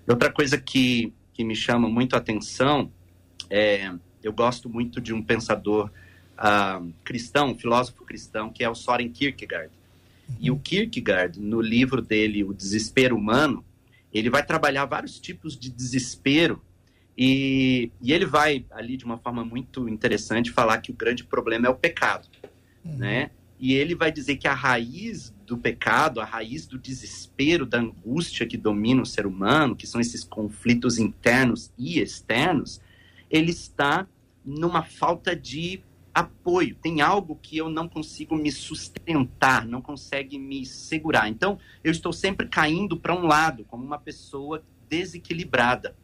Outra coisa que, que me chama muito a atenção é, eu gosto muito de um pensador uh, cristão, um filósofo cristão, que é o Soren Kierkegaard. E o Kierkegaard, no livro dele, O Desespero Humano, ele vai trabalhar vários tipos de desespero e, e ele vai, ali de uma forma muito interessante, falar que o grande problema é o pecado, né? E ele vai dizer que a raiz do pecado, a raiz do desespero, da angústia que domina o ser humano, que são esses conflitos internos e externos, ele está numa falta de apoio. Tem algo que eu não consigo me sustentar, não consegue me segurar. Então, eu estou sempre caindo para um lado, como uma pessoa desequilibrada.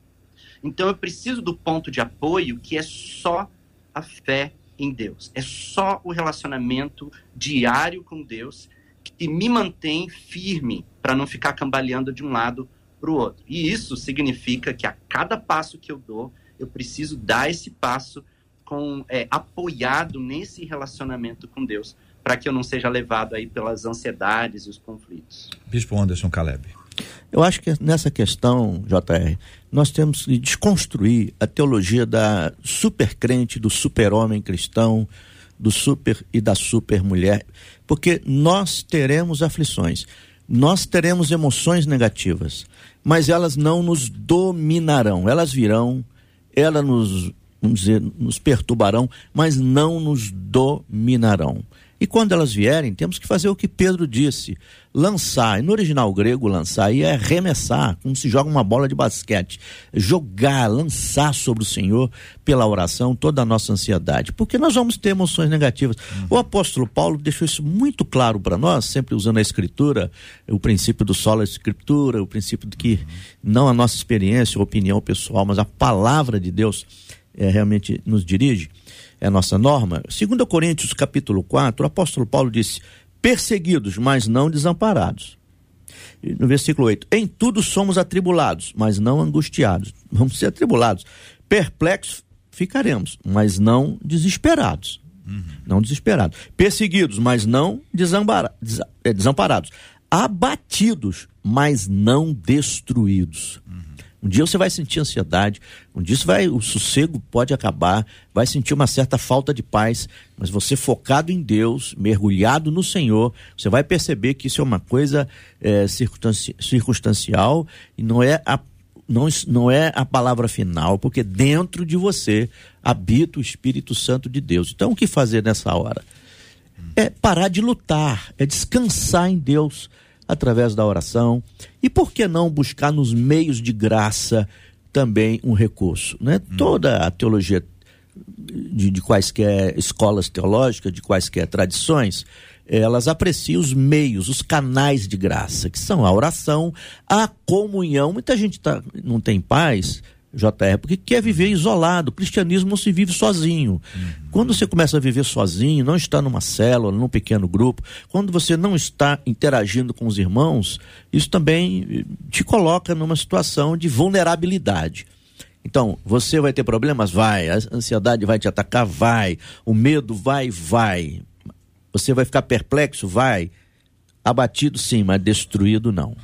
Então, eu preciso do ponto de apoio que é só a fé em Deus. É só o relacionamento diário com Deus que me mantém firme para não ficar cambaleando de um lado para o outro. E isso significa que a cada passo que eu dou, eu preciso dar esse passo com é, apoiado nesse relacionamento com Deus, para que eu não seja levado aí pelas ansiedades e os conflitos. Bispo Anderson Caleb. Eu acho que nessa questão, JR, nós temos que desconstruir a teologia da supercrente, do super-homem cristão, do super e da super mulher, porque nós teremos aflições, nós teremos emoções negativas, mas elas não nos dominarão, elas virão, elas nos, vamos dizer, nos perturbarão, mas não nos dominarão. E quando elas vierem, temos que fazer o que Pedro disse: lançar. E no original grego, lançar é arremessar, como se joga uma bola de basquete. Jogar, lançar sobre o Senhor pela oração toda a nossa ansiedade. Porque nós vamos ter emoções negativas. Uhum. O apóstolo Paulo deixou isso muito claro para nós, sempre usando a escritura, o princípio do solo escritura, o princípio de que não a nossa experiência opinião pessoal, mas a palavra de Deus é, realmente nos dirige é a nossa norma. Segundo Coríntios capítulo 4, o apóstolo Paulo disse: "Perseguidos, mas não desamparados". E no versículo 8: "Em tudo somos atribulados, mas não angustiados". Vamos ser atribulados. Perplexos ficaremos, mas não desesperados. Uhum. Não desesperados. Perseguidos, mas não é, desamparados. Abatidos, mas não destruídos. Uhum. Um dia você vai sentir ansiedade, um dia vai, o sossego pode acabar, vai sentir uma certa falta de paz, mas você focado em Deus, mergulhado no Senhor, você vai perceber que isso é uma coisa é, circunstanci circunstancial e não é a não, não é a palavra final, porque dentro de você habita o Espírito Santo de Deus. Então, o que fazer nessa hora? É parar de lutar, é descansar em Deus através da oração. E por que não buscar nos meios de graça também um recurso? Né? Hum. Toda a teologia de, de quaisquer escolas teológicas, de quaisquer tradições, elas apreciam os meios, os canais de graça, que são a oração, a comunhão. Muita gente tá, não tem paz JR, porque quer viver isolado. O cristianismo não se vive sozinho. Uhum. Quando você começa a viver sozinho, não está numa célula, num pequeno grupo, quando você não está interagindo com os irmãos, isso também eh, te coloca numa situação de vulnerabilidade. Então, você vai ter problemas? Vai. A ansiedade vai te atacar? Vai. O medo vai? Vai. Você vai ficar perplexo? Vai. Abatido, sim, mas destruído, não.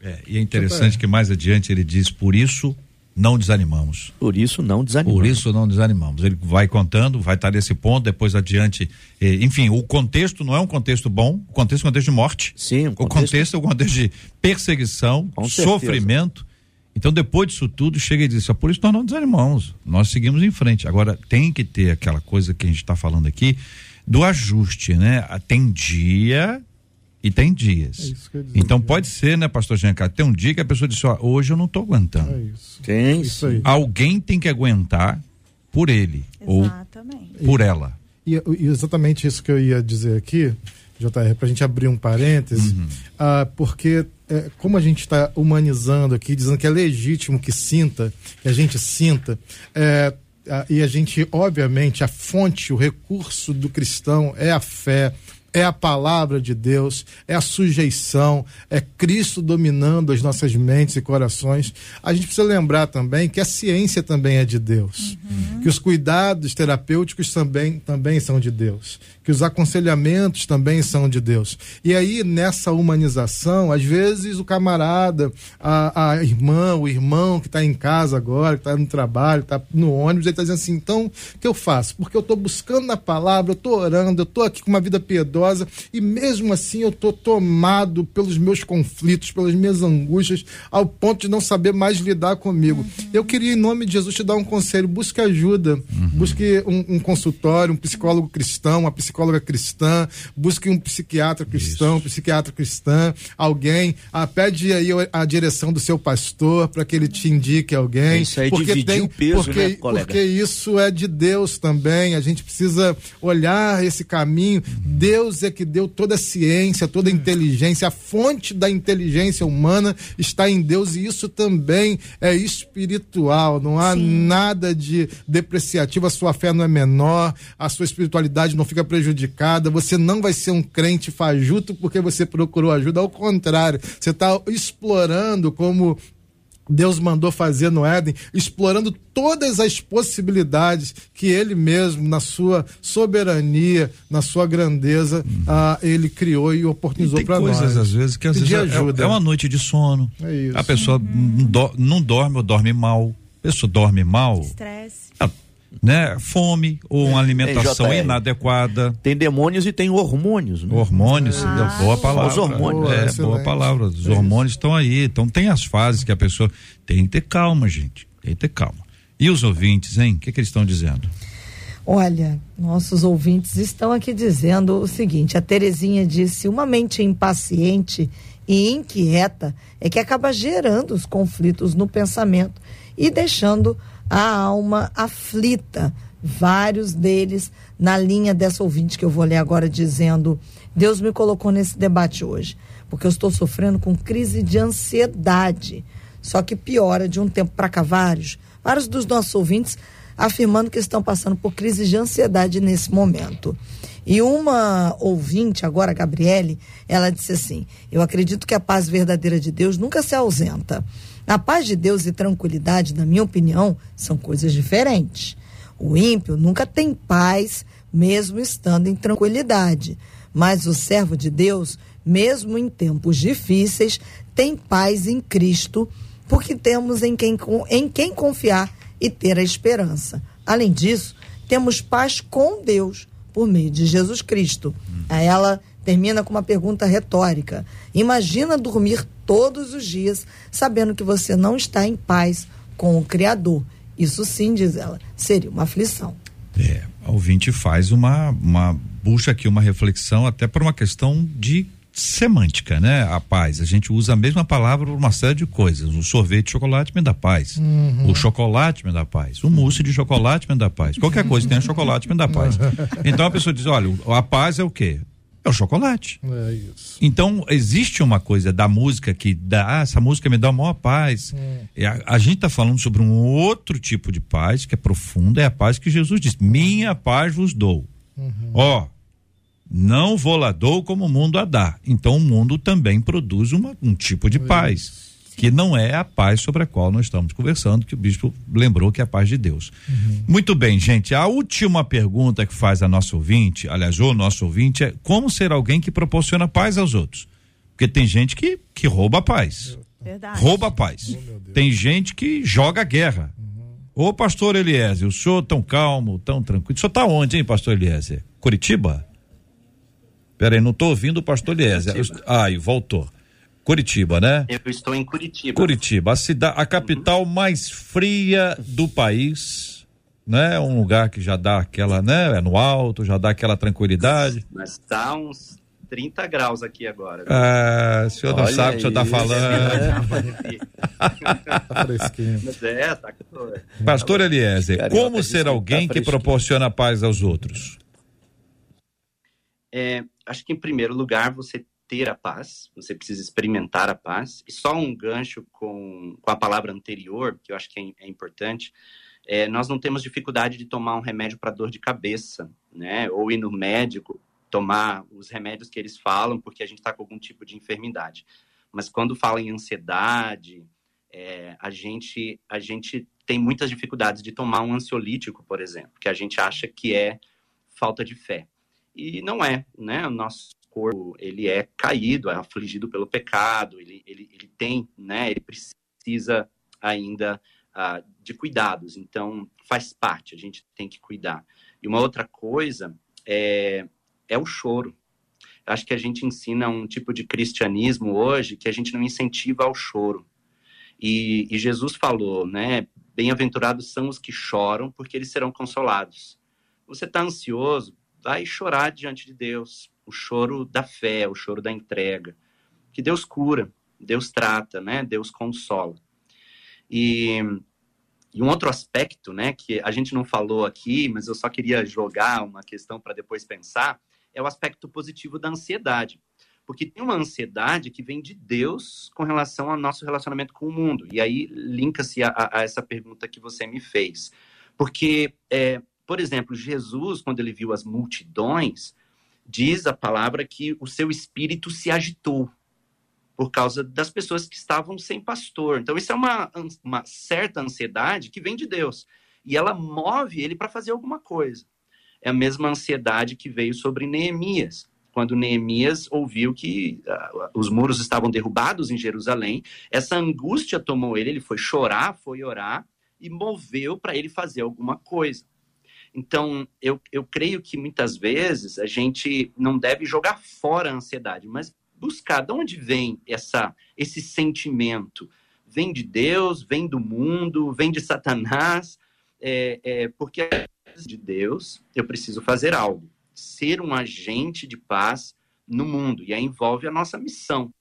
É, e é interessante que mais adiante ele diz: por isso não desanimamos. Por isso não desanimamos. Por isso não desanimamos. Ele vai contando, vai estar nesse ponto, depois adiante. Eh, enfim, o contexto não é um contexto bom, o contexto é um contexto de morte. Sim, o contexto, o contexto é um contexto de perseguição, sofrimento. Então, depois disso tudo, chega e diz: por isso nós não desanimamos, nós seguimos em frente. Agora, tem que ter aquela coisa que a gente está falando aqui do ajuste, né? Tem dia e tem dias. É então pode ser, né, pastor Giancarlo? Tem um dia que a pessoa diz, ó, hoje eu não estou aguentando. É isso. Tem. Isso aí. Alguém tem que aguentar por ele Exatamente. ou por ela. E, e, exatamente isso que eu ia dizer aqui, JR, para a gente abrir um parêntese, uhum. ah, porque é, como a gente está humanizando aqui, dizendo que é legítimo que sinta, que a gente sinta, é, e a gente, obviamente, a fonte, o recurso do cristão é a fé, é a palavra de Deus, é a sujeição, é Cristo dominando as nossas mentes e corações. A gente precisa lembrar também que a ciência também é de Deus, uhum. Que os cuidados terapêuticos também, também são de Deus, que os aconselhamentos também são de Deus. E aí, nessa humanização, às vezes o camarada, a, a irmã, o irmão que está em casa agora, que está no trabalho, está no ônibus, ele está dizendo assim: então, o que eu faço? Porque eu estou buscando na palavra, eu estou orando, eu estou aqui com uma vida piedosa e mesmo assim eu estou tomado pelos meus conflitos, pelas minhas angústias, ao ponto de não saber mais lidar comigo. Uhum. Eu queria, em nome de Jesus, te dar um conselho: busque ajuda, uhum. busque um, um, consultório, um psicólogo cristão, uma psicóloga cristã, busque um psiquiatra cristão, um psiquiatra cristã, alguém, ah, pede aí a direção do seu pastor para que ele te indique alguém. É isso aí, porque tem, o peso, porque, né, colega? Porque isso é de Deus também. A gente precisa olhar esse caminho. Uhum. Deus é que deu toda a ciência, toda a inteligência, a fonte da inteligência humana está em Deus e isso também é espiritual. Não há Sim. nada de depreciativo, a sua fé não é menor, a sua espiritualidade não fica prejudicada, você não vai ser um crente fajuto porque você procurou ajuda, ao contrário, você está explorando como Deus mandou fazer no Éden, explorando todas as possibilidades que ele mesmo, na sua soberania, na sua grandeza, uhum. ah, ele criou e oportunizou para nós. coisas, às vezes, que às vezes é, é, uma noite de sono. É isso. A pessoa uhum. não dorme ou dorme mal. A pessoa dorme mal. Estresse né? Fome ou uma alimentação inadequada. Tem demônios e tem hormônios. Né? Hormônios, ah. boa palavra. Os hormônios. É, boa, boa palavra. Os é hormônios estão aí. Então tem as fases que a pessoa tem que ter calma, gente. Tem que ter calma. E os ouvintes, hein? O que, que eles estão dizendo? Olha, nossos ouvintes estão aqui dizendo o seguinte: a Terezinha disse: uma mente impaciente e inquieta é que acaba gerando os conflitos no pensamento e deixando a alma aflita. Vários deles na linha dessa ouvinte que eu vou ler agora dizendo: Deus me colocou nesse debate hoje, porque eu estou sofrendo com crise de ansiedade. Só que piora de um tempo para cá vários, vários dos nossos ouvintes afirmando que estão passando por crise de ansiedade nesse momento. E uma ouvinte, agora, Gabriele, ela disse assim: Eu acredito que a paz verdadeira de Deus nunca se ausenta. A paz de Deus e tranquilidade, na minha opinião, são coisas diferentes. O ímpio nunca tem paz, mesmo estando em tranquilidade. Mas o servo de Deus, mesmo em tempos difíceis, tem paz em Cristo, porque temos em quem, em quem confiar e ter a esperança. Além disso, temos paz com Deus por meio de Jesus Cristo. Aí ela termina com uma pergunta retórica. Imagina dormir todos os dias sabendo que você não está em paz com o Criador. Isso sim, diz ela, seria uma aflição. É, a ouvinte faz uma, uma puxa aqui uma reflexão até por uma questão de semântica, né? A paz. A gente usa a mesma palavra para uma série de coisas. O sorvete de chocolate me dá paz. Uhum. O chocolate me dá paz. O mousse de chocolate me dá paz. Qualquer coisa que tenha chocolate me dá paz. Então a pessoa diz: olha, a paz é o quê? É o chocolate. É isso. Então, existe uma coisa da música que dá, ah, essa música me dá a maior paz. É. A, a, gente está falando sobre um outro tipo de paz que é profunda, é a paz que Jesus diz: Minha paz vos dou. Uhum. Ó, não dou como o mundo a dá. Então o mundo também produz uma, um tipo de paz. Que não é a paz sobre a qual nós estamos conversando, que o bispo lembrou que é a paz de Deus. Uhum. Muito bem, gente. A última pergunta que faz a nossa ouvinte, aliás, o nosso ouvinte, é como ser alguém que proporciona paz aos outros? Porque tem gente que, que rouba a paz. Verdade. Rouba a paz. Oh, tem gente que joga guerra. Uhum. Ô, pastor Eliezer, o senhor tão calmo, tão tranquilo. O senhor tá onde, hein, pastor Eliezer? Curitiba? Peraí, não estou ouvindo o pastor Eliezer. Ai, voltou. Curitiba, né? Eu estou em Curitiba. Curitiba, a cidade, a capital uhum. mais fria do país, né? Um lugar que já dá aquela, né? É no alto, já dá aquela tranquilidade. Mas tá uns 30 graus aqui agora. Ah, o senhor não sabe o que o senhor está falando. tá fresquinho. Mas é, tá Pastor Eliezer, como ser alguém que proporciona paz aos outros? É, acho que em primeiro lugar você ter a paz, você precisa experimentar a paz. E só um gancho com, com a palavra anterior, que eu acho que é, é importante, é, nós não temos dificuldade de tomar um remédio para dor de cabeça, né? Ou ir no médico tomar os remédios que eles falam porque a gente está com algum tipo de enfermidade. Mas quando fala em ansiedade, é, a gente a gente tem muitas dificuldades de tomar um ansiolítico, por exemplo, que a gente acha que é falta de fé e não é, né? O nosso corpo ele é caído, é afligido pelo pecado, ele, ele, ele tem, né? Ele precisa ainda uh, de cuidados, então faz parte, a gente tem que cuidar. E uma outra coisa é, é o choro. acho que a gente ensina um tipo de cristianismo hoje que a gente não incentiva ao choro. E, e Jesus falou, né? Bem-aventurados são os que choram, porque eles serão consolados. Você está ansioso, vai chorar diante de Deus, o choro da fé, o choro da entrega, que Deus cura, Deus trata, né? Deus consola. E, e um outro aspecto, né, que a gente não falou aqui, mas eu só queria jogar uma questão para depois pensar, é o aspecto positivo da ansiedade. Porque tem uma ansiedade que vem de Deus com relação ao nosso relacionamento com o mundo. E aí linka-se a, a, essa pergunta que você me fez. Porque é, por exemplo, Jesus, quando ele viu as multidões, diz a palavra que o seu espírito se agitou por causa das pessoas que estavam sem pastor. Então, isso é uma, uma certa ansiedade que vem de Deus. E ela move ele para fazer alguma coisa. É a mesma ansiedade que veio sobre Neemias. Quando Neemias ouviu que uh, os muros estavam derrubados em Jerusalém, essa angústia tomou ele, ele foi chorar, foi orar e moveu para ele fazer alguma coisa. Então, eu, eu creio que muitas vezes a gente não deve jogar fora a ansiedade, mas buscar de onde vem essa, esse sentimento. Vem de Deus, vem do mundo, vem de Satanás, é, é, porque de Deus, eu preciso fazer algo. Ser um agente de paz no mundo. E aí envolve a nossa missão,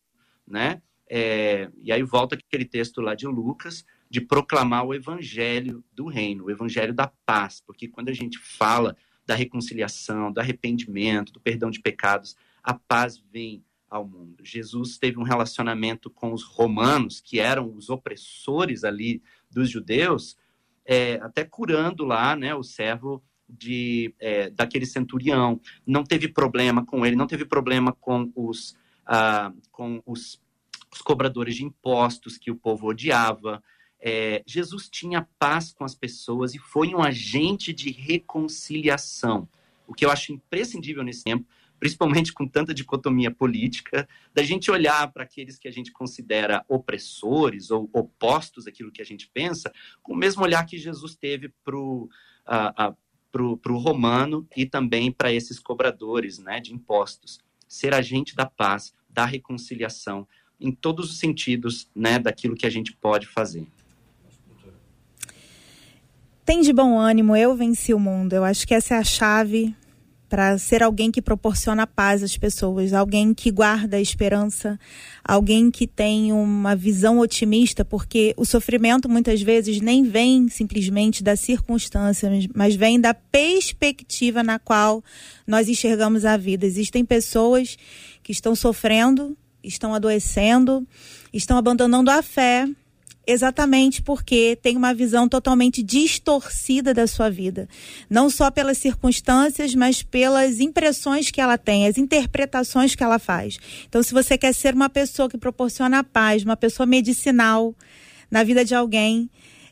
né? É, e aí volta aquele texto lá de Lucas, de proclamar o evangelho do reino, o evangelho da paz. Porque quando a gente fala da reconciliação, do arrependimento, do perdão de pecados, a paz vem ao mundo. Jesus teve um relacionamento com os romanos, que eram os opressores ali dos judeus, é, até curando lá, né, o servo de é, daquele centurião. Não teve problema com ele, não teve problema com os ah, com os, os, cobradores de impostos que o povo odiava. É, Jesus tinha paz com as pessoas e foi um agente de reconciliação. O que eu acho imprescindível nesse tempo, principalmente com tanta dicotomia política, da gente olhar para aqueles que a gente considera opressores ou opostos àquilo que a gente pensa, com o mesmo olhar que Jesus teve para o uh, uh, romano e também para esses cobradores né, de impostos. Ser agente da paz, da reconciliação, em todos os sentidos né, daquilo que a gente pode fazer. Tem de bom ânimo, eu venci o mundo. Eu acho que essa é a chave para ser alguém que proporciona paz às pessoas, alguém que guarda a esperança, alguém que tem uma visão otimista, porque o sofrimento muitas vezes nem vem simplesmente da circunstância, mas vem da perspectiva na qual nós enxergamos a vida. Existem pessoas que estão sofrendo, estão adoecendo, estão abandonando a fé, Exatamente porque tem uma visão totalmente distorcida da sua vida. Não só pelas circunstâncias, mas pelas impressões que ela tem, as interpretações que ela faz. Então, se você quer ser uma pessoa que proporciona paz, uma pessoa medicinal na vida de alguém,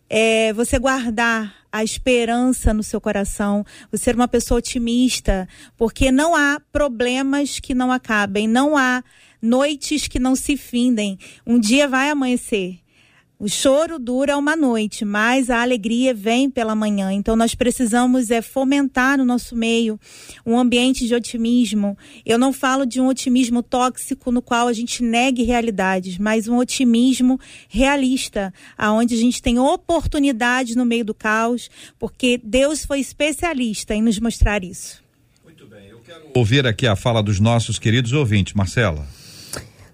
é você guardar a esperança no seu coração, você ser uma pessoa otimista, porque não há problemas que não acabem, não há noites que não se findem. Um dia vai amanhecer. O choro dura uma noite, mas a alegria vem pela manhã. Então nós precisamos é fomentar no nosso meio um ambiente de otimismo. Eu não falo de um otimismo tóxico no qual a gente negue realidades, mas um otimismo realista, aonde a gente tem oportunidades no meio do caos, porque Deus foi especialista em nos mostrar isso. Muito bem, eu quero ouvir aqui a fala dos nossos queridos ouvintes, Marcela.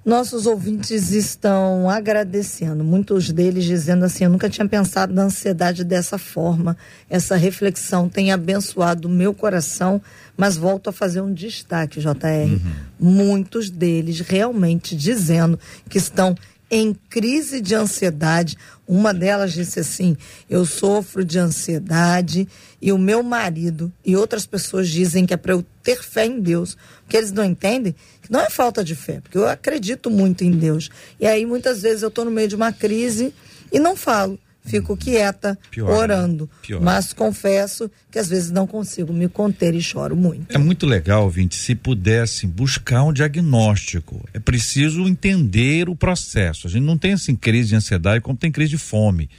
Nossos ouvintes estão agradecendo, muitos deles dizendo assim: Eu nunca tinha pensado na ansiedade dessa forma. Essa reflexão tem abençoado o meu coração, mas volto a fazer um destaque, JR. Uhum. Muitos deles realmente dizendo que estão em crise de ansiedade. Uma delas disse assim: Eu sofro de ansiedade e o meu marido e outras pessoas dizem que é para eu ter fé em Deus, porque eles não entendem que não é falta de fé, porque eu acredito muito em Deus. E aí muitas vezes eu estou no meio de uma crise e não falo fico quieta, Pior, né? orando. Pior. Mas confesso que às vezes não consigo me conter e choro muito. É muito legal, Vinte, se pudessem buscar um diagnóstico. É preciso entender o processo. A gente não tem assim crise de ansiedade como tem crise de fome.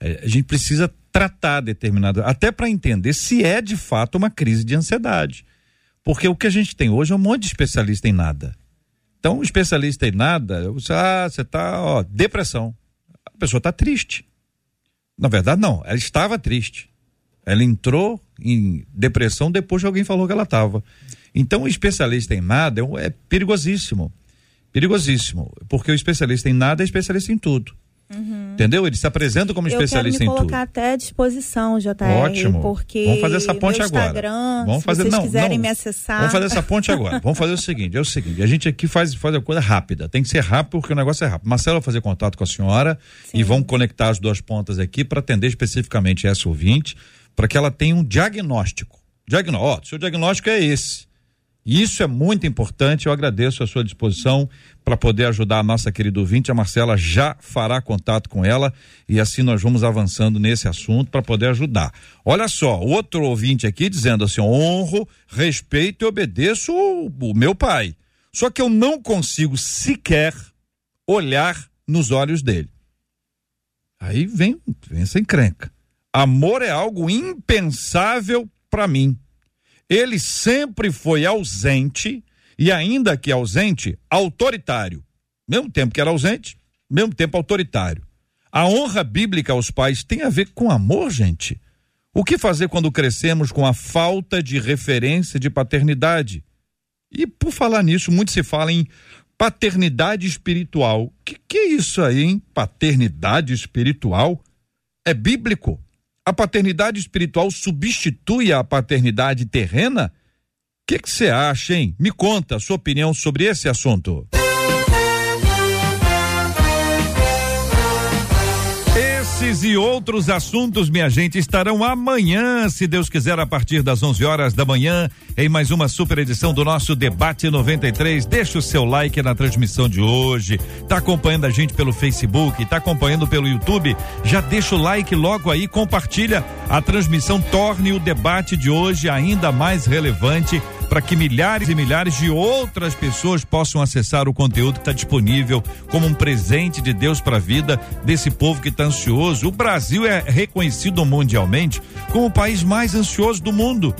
É, a gente precisa tratar determinado, até para entender se é de fato uma crise de ansiedade. Porque o que a gente tem hoje é um monte de especialista em nada. Então, um especialista em nada, você, ah, você tá, ó, depressão. A pessoa está triste. Na verdade, não. Ela estava triste. Ela entrou em depressão depois que alguém falou que ela estava. Então, o especialista em nada é, é perigosíssimo. Perigosíssimo. Porque o especialista em nada é especialista em tudo. Uhum. Entendeu? Ele se apresenta como especialista em tudo. Eu colocar até à disposição, JR. Ótimo. Porque vamos fazer essa ponte agora. Vamos fazer, se vocês não, quiserem não, me acessar. Vamos fazer essa ponte agora. vamos fazer o seguinte, é o seguinte, a gente aqui faz, faz a coisa rápida. Tem que ser rápido porque o negócio é rápido. Marcelo vai fazer contato com a senhora Sim. e vão conectar as duas pontas aqui para atender especificamente essa ouvinte, para que ela tenha um diagnóstico. Diagnóstico, ó, seu diagnóstico é esse. Isso é muito importante. Eu agradeço a sua disposição para poder ajudar a nossa querida ouvinte. A Marcela já fará contato com ela e assim nós vamos avançando nesse assunto para poder ajudar. Olha só, outro ouvinte aqui dizendo assim: honro, respeito e obedeço o, o meu pai. Só que eu não consigo sequer olhar nos olhos dele. Aí vem, vem essa encrenca. Amor é algo impensável para mim. Ele sempre foi ausente e, ainda que ausente, autoritário. Mesmo tempo que era ausente, mesmo tempo autoritário. A honra bíblica aos pais tem a ver com amor, gente. O que fazer quando crescemos com a falta de referência de paternidade? E por falar nisso, muito se fala em paternidade espiritual. Que que é isso aí, hein? Paternidade espiritual? É bíblico? A paternidade espiritual substitui a paternidade terrena? O que você acha, hein? Me conta a sua opinião sobre esse assunto. Esses e outros assuntos, minha gente, estarão amanhã, se Deus quiser, a partir das 11 horas da manhã, em mais uma super edição do nosso Debate 93. Deixa o seu like na transmissão de hoje. Tá acompanhando a gente pelo Facebook, tá acompanhando pelo YouTube? Já deixa o like logo aí, compartilha a transmissão, torne o debate de hoje ainda mais relevante para que milhares e milhares de outras pessoas possam acessar o conteúdo que está disponível como um presente de Deus para a vida desse povo que está ansioso. O Brasil é reconhecido mundialmente como o país mais ansioso do mundo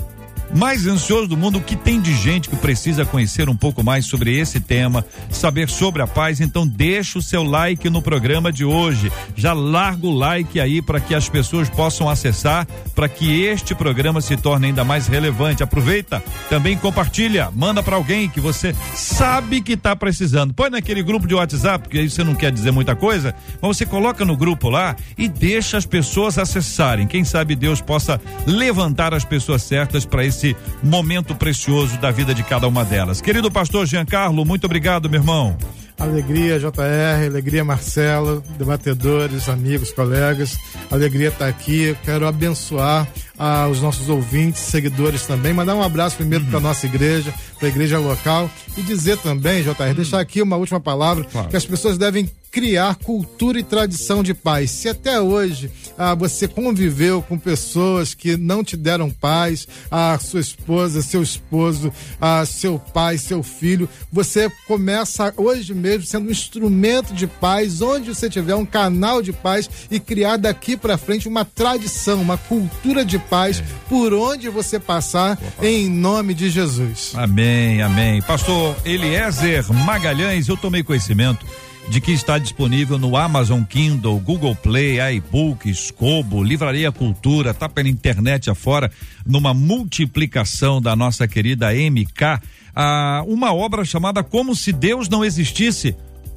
mais ansioso do mundo, o que tem de gente que precisa conhecer um pouco mais sobre esse tema, saber sobre a paz, então deixa o seu like no programa de hoje. Já larga o like aí para que as pessoas possam acessar, para que este programa se torne ainda mais relevante. Aproveita, também compartilha, manda para alguém que você sabe que está precisando. Põe naquele grupo de WhatsApp, porque aí você não quer dizer muita coisa, mas você coloca no grupo lá e deixa as pessoas acessarem. Quem sabe Deus possa levantar as pessoas certas para esse esse momento precioso da vida de cada uma delas. Querido pastor Giancarlo, muito obrigado, meu irmão. Alegria JR, alegria Marcelo, debatedores, amigos, colegas. Alegria estar aqui. Quero abençoar ah, os nossos ouvintes, seguidores também. Mandar um abraço primeiro uhum. para nossa igreja, para a igreja local e dizer também, JR, uhum. deixar aqui uma última palavra claro. que as pessoas devem criar cultura e tradição de paz. Se até hoje ah, você conviveu com pessoas que não te deram paz, a sua esposa, seu esposo, ah, seu pai, seu filho, você começa hoje mesmo sendo um instrumento de paz, onde você tiver um canal de paz e criar daqui para frente uma tradição, uma cultura de paz é. por onde você passar, Opa. em nome de Jesus. Amém, amém. Pastor Eliezer Magalhães, eu tomei conhecimento de que está disponível no Amazon Kindle, Google Play, iBook, Scobo, Livraria Cultura, tá pela internet afora, numa multiplicação da nossa querida MK, ah, uma obra chamada Como se Deus não existisse.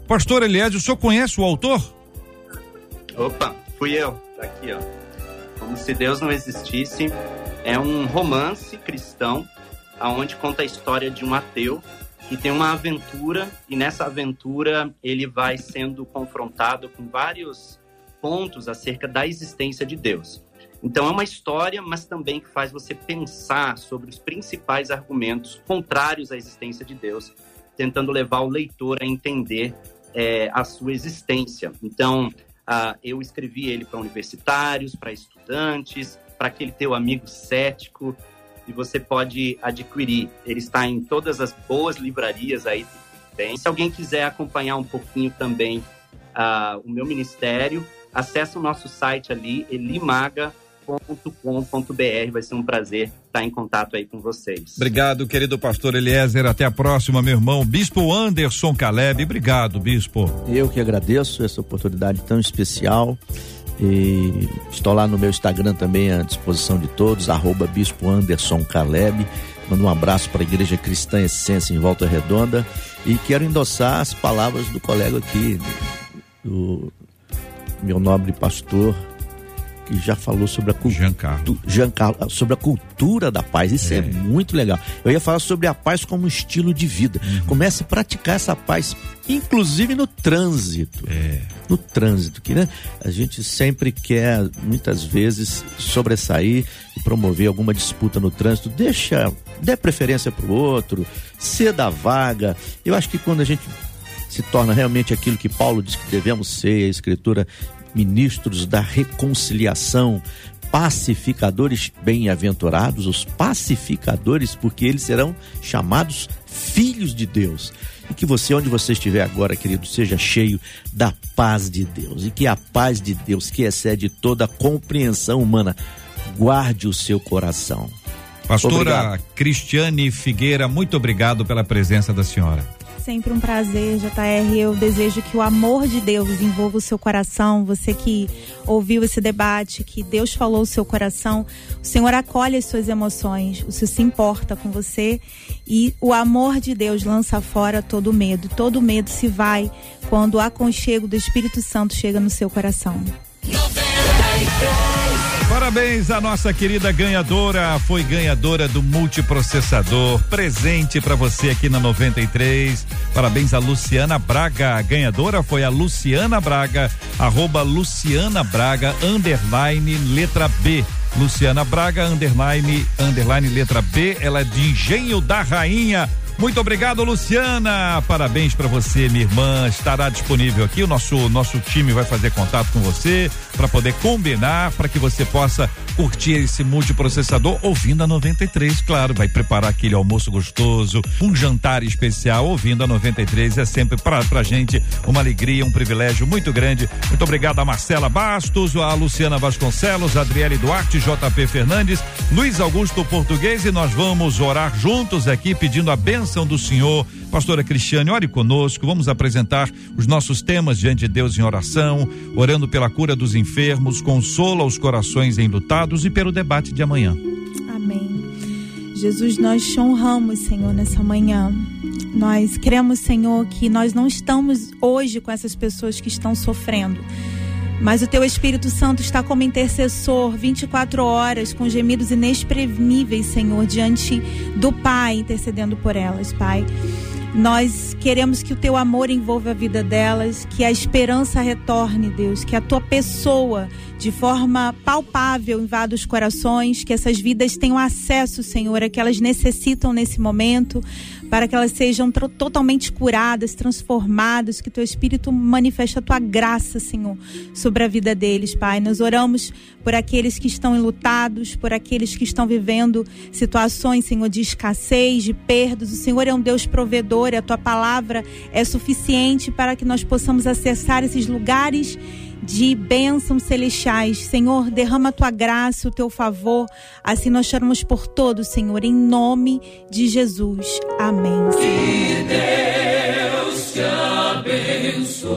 Pastor Eliésio, o senhor conhece o autor? Opa, fui eu, tá aqui, ó. Como se Deus não existisse é um romance cristão aonde conta a história de um ateu e tem uma aventura, e nessa aventura ele vai sendo confrontado com vários pontos acerca da existência de Deus. Então é uma história, mas também que faz você pensar sobre os principais argumentos contrários à existência de Deus, tentando levar o leitor a entender é, a sua existência. Então eu escrevi ele para universitários, para estudantes, para aquele teu amigo cético, e você pode adquirir. Ele está em todas as boas livrarias aí. Tem. Se alguém quiser acompanhar um pouquinho também uh, o meu ministério, acesse o nosso site ali, elimaga.com.br. Vai ser um prazer estar em contato aí com vocês. Obrigado, querido pastor Eliezer. Até a próxima, meu irmão. Bispo Anderson Caleb. Obrigado, bispo. Eu que agradeço essa oportunidade tão especial. E estou lá no meu Instagram também à disposição de todos, arroba Bispo Anderson Caleb. Mando um abraço para a Igreja Cristã Essência em Volta Redonda. E quero endossar as palavras do colega aqui, do meu nobre pastor, que já falou sobre a cultura. sobre a cultura da paz. Isso é. é. muito legal. Eu ia falar sobre a paz como estilo de vida. Uhum. Comece a praticar essa paz, inclusive no trânsito. É. No trânsito, que né, a gente sempre quer, muitas vezes, sobressair e promover alguma disputa no trânsito. Deixa, dê preferência para o outro, ceda a vaga. Eu acho que quando a gente se torna realmente aquilo que Paulo diz que devemos ser, a Escritura ministros da reconciliação, pacificadores bem-aventurados, os pacificadores, porque eles serão chamados filhos de Deus. E que você, onde você estiver agora, querido, seja cheio da paz de Deus. E que a paz de Deus, que excede toda a compreensão humana, guarde o seu coração. Pastora obrigado. Cristiane Figueira, muito obrigado pela presença da senhora. Sempre um prazer, JR. Eu desejo que o amor de Deus envolva o seu coração. Você que ouviu esse debate, que Deus falou o seu coração. O Senhor acolhe as suas emoções. O Senhor se importa com você. E o amor de Deus lança fora todo medo. Todo medo se vai quando o aconchego do Espírito Santo chega no seu coração. 93. Parabéns à nossa querida ganhadora, foi ganhadora do multiprocessador, presente para você aqui na 93. Parabéns a Luciana Braga, a ganhadora foi a Luciana Braga, arroba Luciana Braga, underline letra B. Luciana Braga, underline, underline letra B, ela é de Engenho da Rainha, muito obrigado, Luciana. Parabéns para você, minha irmã. Estará disponível aqui. O nosso nosso time vai fazer contato com você para poder combinar para que você possa curtir esse multiprocessador ouvindo a 93, claro, vai preparar aquele almoço gostoso, um jantar especial ouvindo a 93 é sempre para pra gente uma alegria, um privilégio muito grande. Muito obrigado a Marcela Bastos, a Luciana Vasconcelos, a Adriele Duarte, JP Fernandes, Luiz Augusto Português e nós vamos orar juntos aqui pedindo a bênção bênção do Senhor. Pastora Cristiane, ore conosco. Vamos apresentar os nossos temas diante de Deus em oração, orando pela cura dos enfermos, consola os corações enlutados e pelo debate de amanhã. Amém. Jesus, nós te honramos, Senhor, nessa manhã. Nós cremos, Senhor, que nós não estamos hoje com essas pessoas que estão sofrendo mas o teu Espírito Santo está como intercessor 24 horas, com gemidos inexprimíveis, Senhor, diante do Pai, intercedendo por elas, Pai. Nós queremos que o teu amor envolva a vida delas, que a esperança retorne, Deus, que a tua pessoa de forma palpável invada os corações, que essas vidas tenham acesso, Senhor, a que elas necessitam nesse momento para que elas sejam totalmente curadas, transformadas, que teu Espírito manifeste a tua graça, Senhor, sobre a vida deles, Pai. Nós oramos por aqueles que estão enlutados, por aqueles que estão vivendo situações, Senhor, de escassez, de perdas. O Senhor é um Deus provedor a tua palavra é suficiente para que nós possamos acessar esses lugares de bênçãos celestiais. Senhor, derrama a tua graça, o teu favor. Assim nós choramos por todos, Senhor, em nome de Jesus. Amém. Que Deus te abençoe.